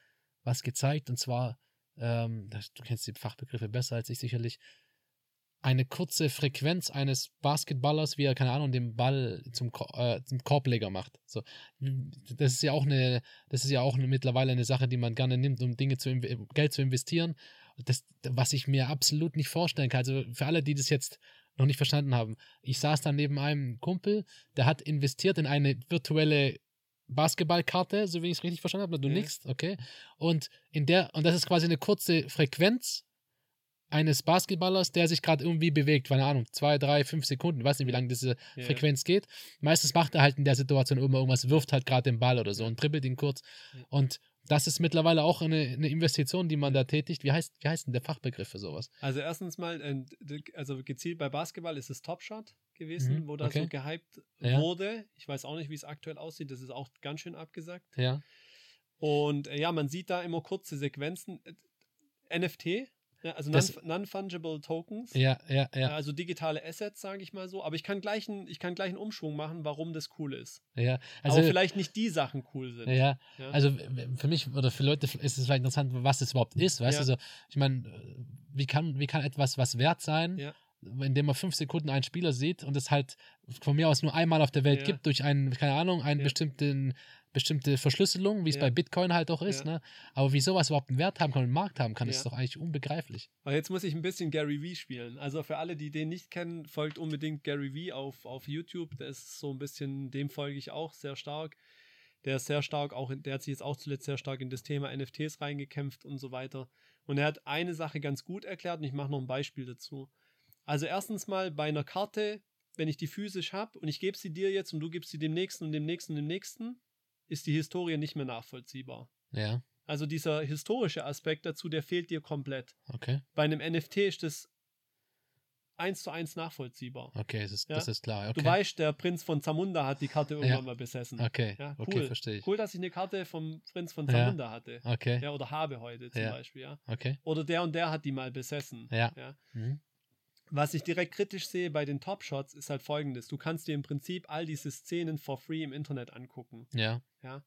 was gezeigt und zwar, ähm, du kennst die Fachbegriffe besser als ich sicherlich, eine kurze Frequenz eines Basketballers, wie er, keine Ahnung, den Ball zum, äh, zum Korbleger macht. So. Das ist ja auch eine, das ist ja auch eine, mittlerweile eine Sache, die man gerne nimmt, um Dinge zu Geld zu investieren. Das, was ich mir absolut nicht vorstellen kann. Also für alle, die das jetzt noch nicht verstanden haben, ich saß dann neben einem Kumpel, der hat investiert in eine virtuelle Basketballkarte, so wie ich es richtig verstanden habe. Du Ja. nickst, okay. Und in der, und das ist quasi eine kurze Frequenz eines Basketballers, der sich gerade irgendwie bewegt, keine Ahnung, zwei, drei, fünf Sekunden, weiß nicht, wie lange diese Ja. Frequenz geht. Meistens macht er halt in der Situation immer irgendwas, wirft halt gerade den Ball oder so und dribbelt ihn kurz. Und das ist mittlerweile auch eine, eine Investition, die man da tätigt. Wie heißt, wie heißt denn der Fachbegriff für sowas? Also erstens mal, äh, d- also gezielt bei Basketball ist es Top Shot gewesen, Mhm, wo da okay. so gehypt Ja. wurde. Ich weiß auch nicht, wie es aktuell aussieht. Das ist auch ganz schön abgesagt. Ja. Und äh, ja, man sieht da immer kurze Sequenzen. Äh, NFT, ja, also Das- non- Non-Fungible Tokens. Ja, ja, Ja, Also digitale Assets, sage ich mal so. Aber ich kann gleich einen, ich kann gleich einen Umschwung machen, warum das cool ist. ja. Also, aber vielleicht nicht die Sachen cool sind. ja, Ja. also für mich oder für Leute ist es vielleicht interessant, was es überhaupt ist. Weißt Ja. du, so, ich meine, wie kann, wie kann etwas was wert sein, Ja. indem man fünf Sekunden einen Spieler sieht und es halt von mir aus nur einmal auf der Welt Ja. gibt durch einen, keine Ahnung, einen Ja. bestimmten bestimmte Verschlüsselung, wie es Ja. bei Bitcoin halt auch ist, Ja. ne? Aber wie sowas überhaupt einen Wert haben kann und einen Markt haben kann, Ja. ist doch eigentlich unbegreiflich. Aber jetzt muss ich ein bisschen Gary Vee spielen. Also für alle, die den nicht kennen, folgt unbedingt Gary Vee auf, auf YouTube. Der ist so ein bisschen, dem folge ich auch sehr stark. Der ist sehr stark, auch in, der hat sich jetzt auch zuletzt sehr stark in das Thema NFTs reingekämpft und so weiter. Und er hat eine Sache ganz gut erklärt und ich mache noch ein Beispiel dazu. Also erstens mal bei einer Karte, wenn ich die physisch habe und ich gebe sie dir jetzt und du gibst sie dem nächsten und dem nächsten und dem nächsten, ist die Historie nicht mehr nachvollziehbar. Ja, Also dieser historische Aspekt dazu, der fehlt dir komplett. okay. Bei einem NFT ist das eins zu eins nachvollziehbar. Okay, das ist, Ja. das ist klar. Okay. Du weißt, der Prinz von Zamunda hat die Karte irgendwann Ja. mal besessen. okay, Ja, okay, cool. verstehe ich. Cool, dass ich eine Karte vom Prinz von. Zamunda hatte. Okay, Ja, oder habe heute zum. Beispiel, ja. okay. Oder der und der hat die mal besessen. Ja. ja. Mhm. Was ich direkt kritisch sehe bei den Top Shots ist halt folgendes. Du kannst dir im Prinzip all diese Szenen for free im Internet angucken. Ja, Ja.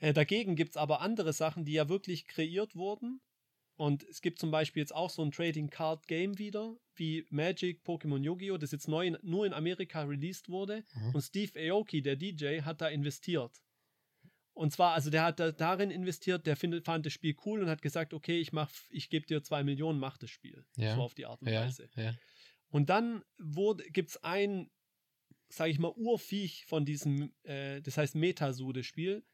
Äh, dagegen gibt es aber andere Sachen, die ja wirklich kreiert wurden. Und es gibt zum Beispiel jetzt auch so ein Trading Card Game wieder, wie Magic, Pokémon Yu-Gi-Oh!, das jetzt neu in, nur in Amerika released wurde. Mhm. Und Steve Aoki, der DJ, hat da investiert. Und zwar, also der hat da darin investiert, der findet, fand das Spiel cool und hat gesagt, okay, ich mach, ich gebe dir zwei Millionen, mach das Spiel. Ja. So auf die Art und ja, Weise. ja. Und dann gibt es ein sage ich mal, Urviech von diesem, äh, das heißt Metasude-Spiel.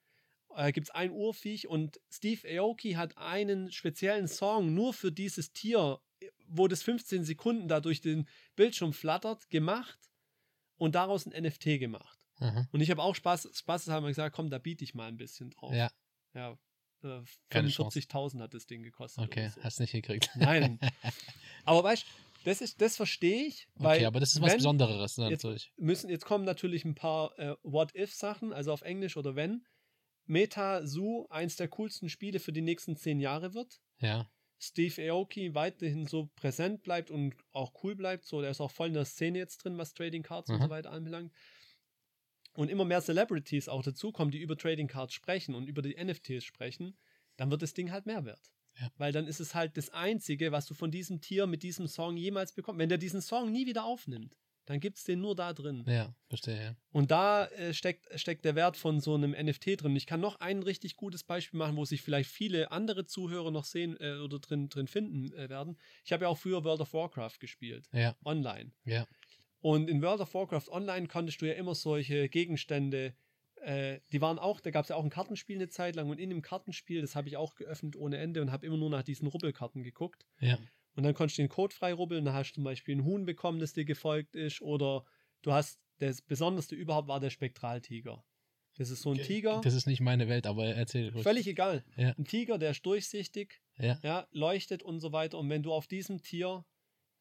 Äh, Gibt es ein Urviech und Steve Aoki hat einen speziellen Song nur für dieses Tier, wo das 15 Sekunden da durch den Bildschirm flattert, gemacht und daraus ein NFT gemacht. Aha. Und ich habe auch Spaß, spaßeshalber gesagt, komm, da biete ich mal ein bisschen drauf. Ja, Ja, äh, Keine Chance. 45.000 hat das Ding gekostet. okay, so. hast nicht gekriegt. Nein. Aber weißt du, das, ist- das verstehe ich, weil okay, aber das ist was wenn- Besonderes jetzt- natürlich. müssen, jetzt kommen natürlich ein paar äh, What-If-Sachen, also auf Englisch oder wenn. Meta Zoo eins der coolsten Spiele für die nächsten zehn Jahre wird. Ja, Steve Aoki weiterhin so präsent bleibt und auch cool bleibt. So, der ist auch voll in der Szene jetzt drin, was Trading Cards und Mhm. so weiter anbelangt. Und immer mehr Celebrities auch dazukommen, die über Trading Cards sprechen und über die NFTs sprechen, dann wird das Ding halt mehr wert. Ja. Weil dann ist es halt das Einzige, was du von diesem Tier mit diesem Song jemals bekommst. Wenn der diesen Song nie wieder aufnimmt, dann gibt es den nur da drin. ja, verstehe, ja. Und da äh, steckt, steckt der Wert von so einem NFT drin. Ich kann noch ein richtig gutes Beispiel machen, wo sich vielleicht viele andere Zuhörer noch sehen äh, oder drin, drin finden äh, werden. Ich habe ja auch früher World of Warcraft gespielt, Ja, online. ja, Und in World of Warcraft Online konntest du ja immer solche Gegenstände, äh, die waren auch, da gab es ja auch ein Kartenspiel eine Zeit lang und in dem Kartenspiel, das habe ich auch geöffnet ohne Ende und habe immer nur nach diesen Rubbelkarten geguckt. ja. Und dann konntest du den Code frei rubbeln, dann hast du zum Beispiel ein Huhn bekommen, das dir gefolgt ist, oder du hast, das Besonderste überhaupt war der Spektraltiger. Das ist so ein Tiger, Das ist nicht meine Welt, aber erzähl ruhig. völlig egal. Ja. Ein Tiger, der ist durchsichtig, Ja, ja, leuchtet und so weiter. Und wenn du auf diesem Tier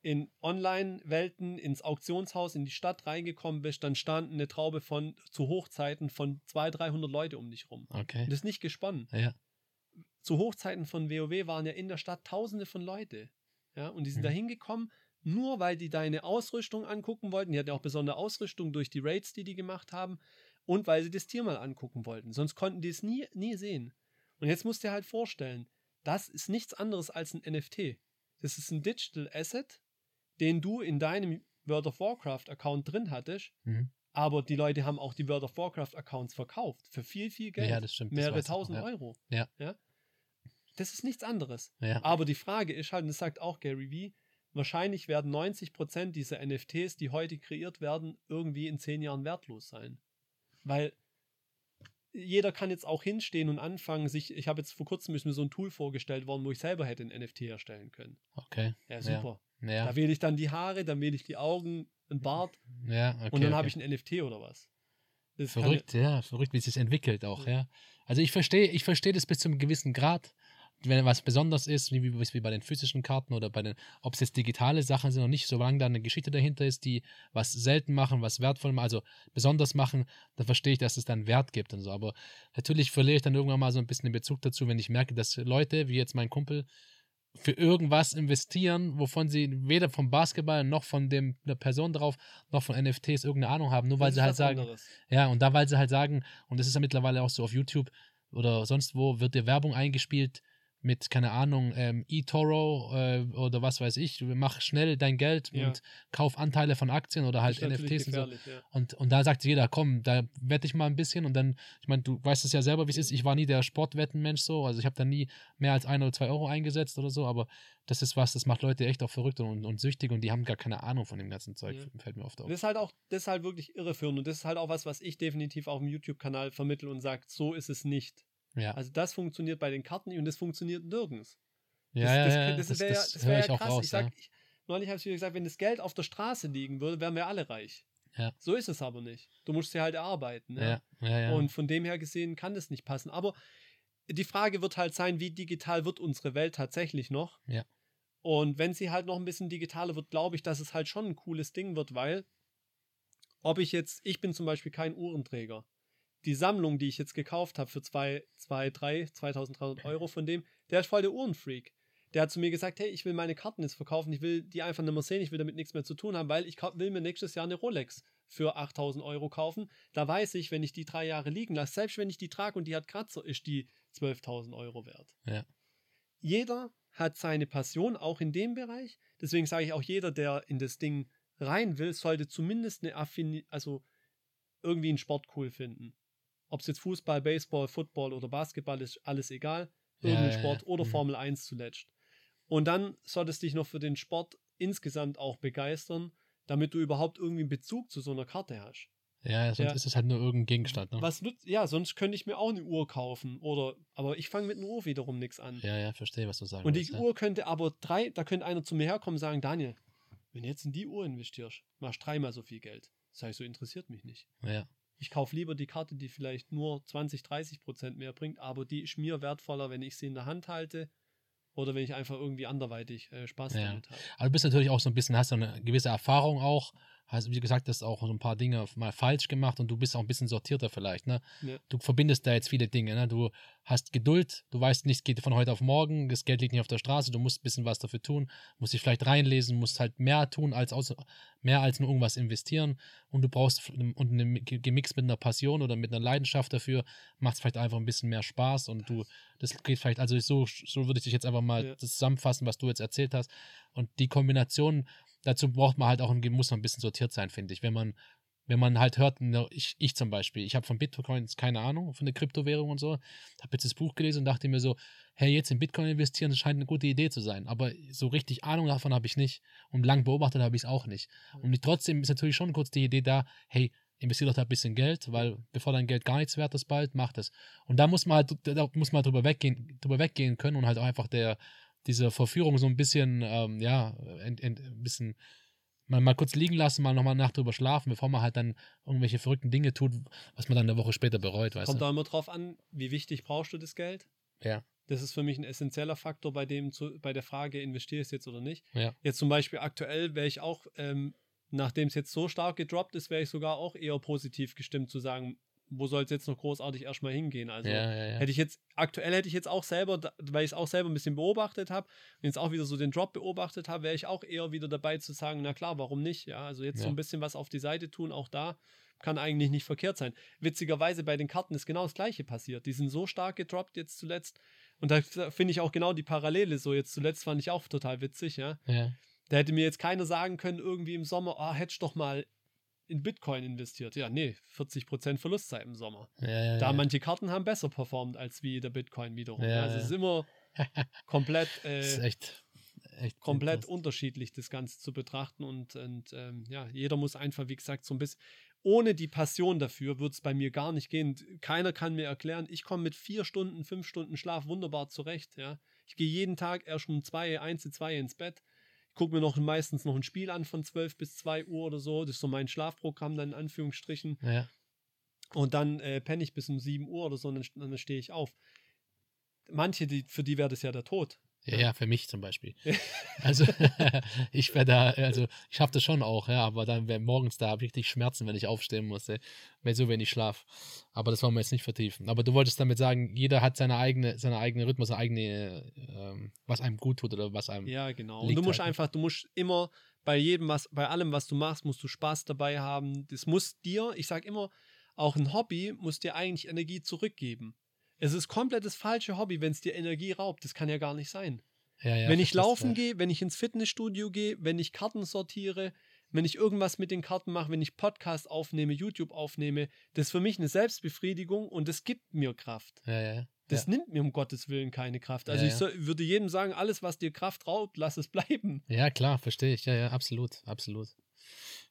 in Online-Welten, ins Auktionshaus, in die Stadt reingekommen bist, dann stand eine Traube von, zu Hochzeiten von 200, 300 Leute um dich rum. okay. Und das ist nicht gesponnen. Ja, Zu Hochzeiten von WoW waren ja in der Stadt tausende von Leute. Ja, und die sind Mhm. da hingekommen, nur weil die deine Ausrüstung angucken wollten. Die hatten ja auch besondere Ausrüstung durch die Raids, die die gemacht haben. Und weil sie das Tier mal angucken wollten. Sonst konnten die es nie, nie sehen. Und jetzt musst du dir halt vorstellen, das ist nichts anderes als ein NFT. Das ist ein Digital Asset, den du in deinem World of Warcraft Account drin hattest. mhm. Aber die Leute haben auch die World of Warcraft Accounts verkauft. Für viel, viel Geld. ja, das stimmt. das Mehrere noch, tausend ja. Euro. Ja. ja. Das ist nichts anderes. Ja, Aber die Frage ist halt, und das sagt auch Gary Vee, wahrscheinlich werden 90% dieser NFTs, die heute kreiert werden, irgendwie in zehn Jahren wertlos sein. Weil jeder kann jetzt auch hinstehen und anfangen, sich, ich habe jetzt vor kurzem ist mir so ein Tool vorgestellt worden, wo ich selber hätte ein NFT erstellen können. okay. Ja, super. Ja, Da wähle ich dann die Haare, dann wähle ich die Augen, ein Bart ja, okay. und dann okay. habe ich ein NFT oder was. Das Verrückt, ja, verrückt, wie es sich entwickelt auch, ja. Also ich verstehe, ich verstehe das bis zu einem gewissen Grad, wenn was besonders ist, wie, wie, bei den physischen Karten oder bei den, ob es jetzt digitale Sachen sind oder nicht, solange da eine Geschichte dahinter ist, die was selten machen, was wertvoll machen, also besonders machen, dann verstehe ich, dass es dann Wert gibt und so. Aber natürlich verliere ich dann irgendwann mal so ein bisschen den Bezug dazu, wenn ich merke, dass Leute, wie jetzt mein Kumpel, für irgendwas investieren, wovon sie weder vom Basketball noch von dem, der Person drauf, noch von NFTs irgendeine Ahnung haben, nur weil das sie halt sagen, anderes. ja, und da, weil sie halt sagen, und das ist ja mittlerweile auch so auf YouTube oder sonst wo, wird dir Werbung eingespielt mit, keine Ahnung, ähm, eToro äh, oder was weiß ich, mach schnell dein Geld Ja. und kauf Anteile von Aktien oder halt NFTs und so. ja. Und, und da sagt jeder, komm, da wette ich mal ein bisschen und dann, ich meine, du weißt es ja selber, wie es ist, ich war nie der Sportwettenmensch so, also ich habe da nie mehr als ein oder zwei Euro eingesetzt oder so, aber das ist was, das macht Leute echt auch verrückt und, und süchtig und die haben gar keine Ahnung von dem ganzen Zeug, Ja. fällt mir oft auf. Das ist halt auch, das ist halt wirklich irreführend und das ist halt auch was, was ich definitiv auf dem YouTube-Kanal vermittle und sage, so ist es nicht. Ja, Also das funktioniert bei den Karten und das funktioniert nirgends. ja, das, das, ja, das, das, wär ja- wär ja krass. raus. ich sag, ja. ich, neulich habe ich wieder gesagt, wenn das Geld auf der Straße liegen würde, wären wir alle reich. Ja. So ist es aber nicht. Du musst sie halt erarbeiten. Ja. Und von dem her gesehen kann das nicht passen. Aber die Frage wird halt sein, wie digital wird unsere Welt tatsächlich noch? Und wenn sie halt noch ein bisschen digitaler wird, glaube ich, dass es halt schon ein cooles Ding wird, weil ob ich jetzt, ich bin zum Beispiel kein Uhrenträger. Die Sammlung, die ich jetzt gekauft habe für 2, 2, 3, 2300 Euro von dem, der ist voll der Uhrenfreak. Der hat zu mir gesagt, hey, ich will meine Karten jetzt verkaufen, ich will die einfach nicht mehr sehen, ich will damit nichts mehr zu tun haben, weil ich will mir nächstes Jahr eine Rolex für 8000 Euro kaufen. Da weiß ich, wenn ich die drei Jahre liegen lasse, selbst wenn ich die trage und die hat Kratzer, ist die 12.000 Euro wert. Ja. Jeder hat seine Passion, auch in dem Bereich. Deswegen sage ich auch, jeder, der in das Ding rein will, sollte zumindest eine Affinität, also irgendwie einen Sport cool finden. Ob es jetzt Fußball, Baseball, Football oder Basketball ist, alles egal. Ja, Irgendein ja, Sport ja. oder Mhm. Formel 1 zuletzt. Und dann solltest dich noch für den Sport insgesamt auch begeistern. damit du überhaupt irgendwie einen Bezug zu so einer Karte hast. Ja, sonst Ja. ist es halt nur irgendein Gegenstand. Ne? Was nützt, ja, sonst könnte ich mir auch eine Uhr kaufen. Oder, aber ich fange mit einer Uhr wiederum nichts an. Ja, ja, verstehe, was du sagst. und die Uhr könnte aber drei, da könnte einer zu mir herkommen und sagen, Daniel, wenn du jetzt in die Uhr investierst, machst du dreimal so viel Geld. Das heißt, so interessiert mich nicht. Ja, Ich kaufe lieber die Karte, die vielleicht nur 20, 30 Prozent mehr bringt, aber die ist mir wertvoller, wenn ich sie in der Hand halte oder wenn ich einfach irgendwie anderweitig äh, Spaß Ja. damit habe. aber du bist natürlich auch so ein bisschen, hast du eine gewisse Erfahrung auch. Hast, wie gesagt, hast auch so ein paar Dinge mal falsch gemacht und du bist auch ein bisschen sortierter vielleicht. Ne? Ja. Du verbindest da jetzt viele Dinge. Ne? Du hast Geduld, du weißt nicht, es geht von heute auf morgen, das Geld liegt nicht auf der Straße, du musst ein bisschen was dafür tun, musst dich vielleicht reinlesen, musst halt mehr tun, als aus, mehr als nur irgendwas investieren und du brauchst und eine, gemixt mit einer Passion oder mit einer Leidenschaft dafür, macht es vielleicht einfach ein bisschen mehr Spaß und du, das geht vielleicht, also so, so würde ich dich jetzt einfach mal Ja. zusammenfassen, was du jetzt erzählt hast und die Kombination, dazu braucht man halt auch, muss man ein bisschen sortiert sein, finde ich, wenn man wenn man halt hört, ne, ich, ich zum Beispiel, ich habe von Bitcoins keine Ahnung, von der Kryptowährung und so, habe jetzt das Buch gelesen und dachte mir so, hey, jetzt in Bitcoin investieren, das scheint eine gute Idee zu sein. Aber so richtig Ahnung davon habe ich nicht und lang beobachtet habe ich es auch nicht. Und trotzdem ist natürlich schon kurz die Idee da, hey, investier doch da ein bisschen Geld, weil bevor dein Geld gar nichts wert ist bald, mach das. Und da muss man halt, da muss man halt drüber weggehen, drüber weggehen können und halt auch einfach der, diese Verführung so ein bisschen, ähm, ja, ent, ein bisschen mal, mal kurz liegen lassen, mal nochmal Nacht drüber schlafen, bevor man halt dann irgendwelche verrückten Dinge tut, was man dann eine Woche später bereut, weißt Kommt du? da immer drauf an, wie wichtig brauchst du das Geld? Ja, Das ist für mich ein essentieller Faktor bei dem zu, bei der Frage, investierst du jetzt oder nicht. ja, Jetzt zum Beispiel aktuell wäre ich auch, ähm, nachdem es jetzt so stark gedroppt ist, wäre ich sogar auch eher positiv gestimmt zu sagen, wo soll es jetzt noch großartig erstmal hingehen? Also ja, ja, ja. hätte ich jetzt, aktuell hätte ich jetzt auch selber, weil ich es auch selber ein bisschen beobachtet habe und jetzt auch wieder so den Drop beobachtet habe, wäre ich auch eher wieder dabei zu sagen, na klar, warum nicht? Ja, also jetzt so ein bisschen was auf die Seite tun, auch da kann eigentlich nicht verkehrt sein. Witzigerweise bei den Karten ist genau das gleiche passiert. Die sind so stark gedroppt jetzt zuletzt und da finde ich auch genau die Parallele so. Jetzt zuletzt fand ich auch total witzig, ja. Da hätte mir jetzt keiner sagen können, irgendwie im Sommer, ah, hättest doch mal in Bitcoin investiert. Ja, nee, 40% Verlust sei im Sommer. Ja, Da ja. manche Karten haben besser performt als wie der Bitcoin wiederum. Ja, also es ist immer komplett, Das ist äh, echt, echt komplett unterschiedlich, das Ganze zu betrachten. Und, und ähm, ja, jeder muss einfach, wie gesagt, so ein bisschen. Ohne die Passion dafür wird es bei mir gar nicht gehen. Keiner kann mir erklären, ich komme mit vier Stunden, fünf Stunden Schlaf wunderbar zurecht. Ja? Ich gehe jeden Tag erst um zwei, eins, zwei ins Bett. Gucke mir noch meistens noch ein Spiel an von 12 bis 2 Uhr oder so. Das ist so mein Schlafprogramm dann in Anführungsstrichen. Ja, Und dann äh, penne ich bis um 7 Uhr oder so und dann, dann stehe ich auf. Manche, die, für die wäre das ja der Tod. Ja, ja, für mich zum Beispiel. Also, ich wäre da, also, ich schaffe das schon auch, ja, aber dann wäre morgens da, habe ich richtig Schmerzen, wenn ich aufstehen muss, ey, weil so wenig Schlaf. Aber das wollen wir jetzt nicht vertiefen. Aber du wolltest damit sagen, jeder hat seine eigene, seine eigene Rhythmus, seine eigene, ähm, was einem gut tut oder was einem. Ja, genau. Und du musst halt, ne? einfach, du musst immer bei jedem, was, bei allem, was du machst, musst du Spaß dabei haben. Das muss dir, ich sag immer, auch ein Hobby muss dir eigentlich Energie zurückgeben. Es ist komplett das falsche Hobby, wenn es dir Energie raubt. Das kann ja gar nicht sein. Ja, ja, wenn ich laufen ja. gehe, wenn ich ins Fitnessstudio gehe, wenn ich Karten sortiere, wenn ich irgendwas mit den Karten mache, wenn ich Podcast aufnehme, YouTube aufnehme, das ist für mich eine Selbstbefriedigung und das gibt mir Kraft. Das nimmt mir um Gottes Willen keine Kraft. Also ich soll, würde jedem sagen, alles, was dir Kraft raubt, lass es bleiben. Ja, klar, verstehe ich. Ja, ja, absolut, absolut.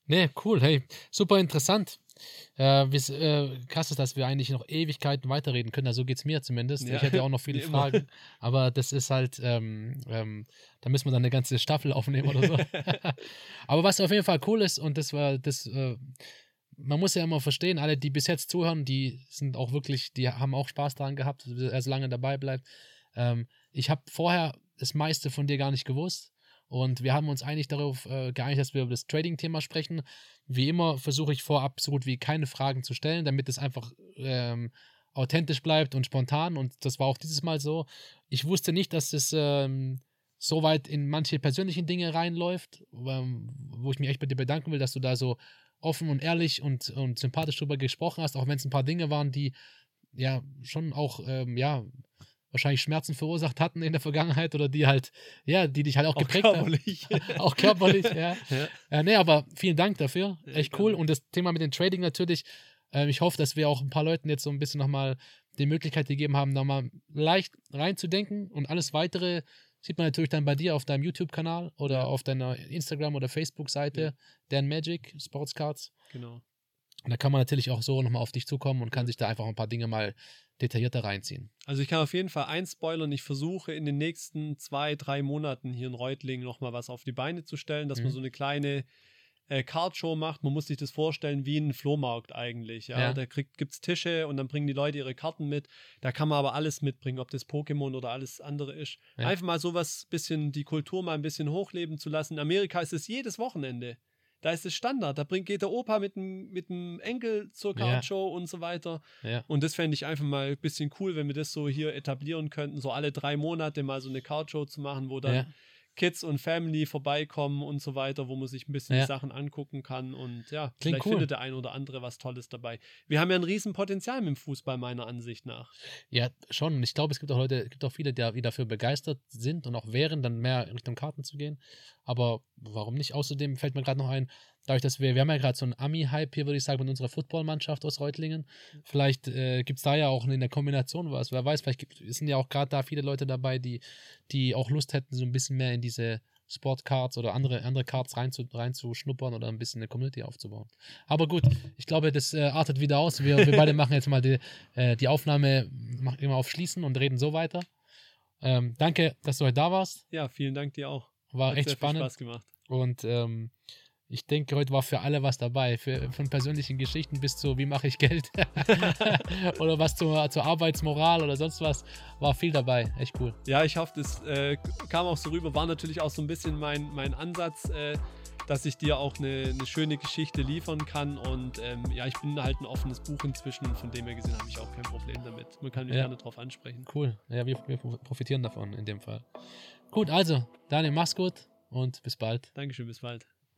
Nee, cool, hey, super interessant. Äh, äh, krass ist, dass wir eigentlich noch Ewigkeiten weiterreden können. Also so geht es mir zumindest. Ja, ich hätte ja auch noch viele. Fragen, aber das ist halt, ähm, ähm, da müssen wir dann eine ganze Staffel aufnehmen oder so. aber was auf jeden Fall cool ist, und das war das, äh, man muss ja immer verstehen, alle, die bis jetzt zuhören, die sind auch wirklich, die haben auch Spaß daran gehabt, dass er so lange dabei bleibt. Ähm, ich habe vorher das meiste von dir gar nicht gewusst. Und wir haben uns eigentlich darauf äh, geeinigt, dass wir über das Trading-Thema sprechen. Wie immer versuche ich vorab so gut wie keine Fragen zu stellen, damit es einfach ähm, authentisch bleibt und spontan. Und das war auch dieses Mal so. Ich wusste nicht, dass es ähm, so weit in manche persönlichen Dinge reinläuft, ähm, wo ich mich echt bei dir bedanken will, dass du da so offen und ehrlich und, und sympathisch drüber gesprochen hast, auch wenn es ein paar Dinge waren, die ja schon auch, ähm, ja, wahrscheinlich Schmerzen verursacht hatten in der Vergangenheit oder die halt, ja, die dich halt auch, Auch geprägt haben. körperlich. auch körperlich, ja. Ja. ja. Nee, aber vielen Dank dafür. Echt cool. Und das Thema mit dem Trading natürlich, ähm, ich hoffe, dass wir auch ein paar Leuten jetzt so ein bisschen nochmal die Möglichkeit gegeben haben, da mal leicht reinzudenken und alles weitere Sieht man natürlich dann bei dir auf deinem YouTube-Kanal oder auf deiner Instagram- oder Facebook-Seite, Ja. Dan Magic, Sportscards. Genau. Und da kann man natürlich auch so nochmal auf dich zukommen und kann sich da einfach ein paar Dinge mal detaillierter reinziehen. Also ich kann auf jeden Fall eins spoilern. Ich versuche in den nächsten zwei, drei Monaten hier in Reutling nochmal was auf die Beine zu stellen, dass Mhm. man so eine kleine äh, Cardshow macht. Man muss sich das vorstellen wie ein Flohmarkt eigentlich. Ja? Ja. Da gibt es Tische und dann bringen die Leute ihre Karten mit. Da kann man aber alles mitbringen, ob das Pokémon oder alles andere ist. Ja. Einfach mal sowas, bisschen die Kultur mal ein bisschen hochleben zu lassen. In Amerika ist es jedes Wochenende. Da ist es Standard. Da bringt, geht der Opa mit dem, mit dem Enkel zur Ja. Cardshow und so weiter. Ja. Und das fände ich einfach mal ein bisschen cool, wenn wir das so hier etablieren könnten, so alle drei Monate mal so eine Cardshow zu machen, wo dann Ja. Kids und Family vorbeikommen und so weiter, wo man sich ein bisschen Ja. die Sachen angucken kann und ja, Klingt vielleicht cool. findet der ein oder andere was Tolles dabei. Wir haben ja ein Riesenpotenzial mit dem Fußball, meiner Ansicht nach. Ja, schon. Und ich glaube, es gibt auch Leute, es gibt auch viele, die, die dafür begeistert sind und auch wären, dann mehr Richtung Karten zu gehen. Aber warum nicht? Außerdem fällt mir gerade noch ein, dadurch, dass wir, wir haben ja gerade so einen Ami-Hype hier, würde ich sagen, mit unserer Footballmannschaft aus Reutlingen. Vielleicht äh, gibt es da ja auch in der Kombination was. Wer weiß, vielleicht gibt, sind ja auch gerade da viele Leute dabei, die, die auch Lust hätten, so ein bisschen mehr in diese Sportcards oder andere, andere Cards reinzu, reinzuschnuppern oder ein bisschen eine Community aufzubauen. Aber gut, ich glaube, das äh, artet wieder aus. Wir, wir beide machen jetzt mal die, äh, die Aufnahme mach immer auf Schließen und reden so weiter. Ähm, danke, dass du heute da warst. Ja, vielen Dank dir auch. War Hat echt spannend. Spaß gemacht. Und ähm, ich denke, heute war für alle was dabei. Für, von persönlichen Geschichten bis zu, wie mache ich Geld? oder was zur, zur Arbeitsmoral oder sonst was. War viel dabei. Echt cool. Ja, ich hoffe, das äh, kam auch so rüber. War natürlich auch so ein bisschen mein, mein Ansatz, äh, dass ich dir auch eine, eine schöne Geschichte liefern kann. Und ähm, ja, ich bin halt ein offenes Buch inzwischen. und Von dem her gesehen habe ich auch kein Problem damit. Man kann mich Ja. gerne drauf ansprechen. Cool. Ja, wir, wir profitieren davon in dem Fall. Gut, also, Daniel, mach's gut und bis bald. Dankeschön, bis bald.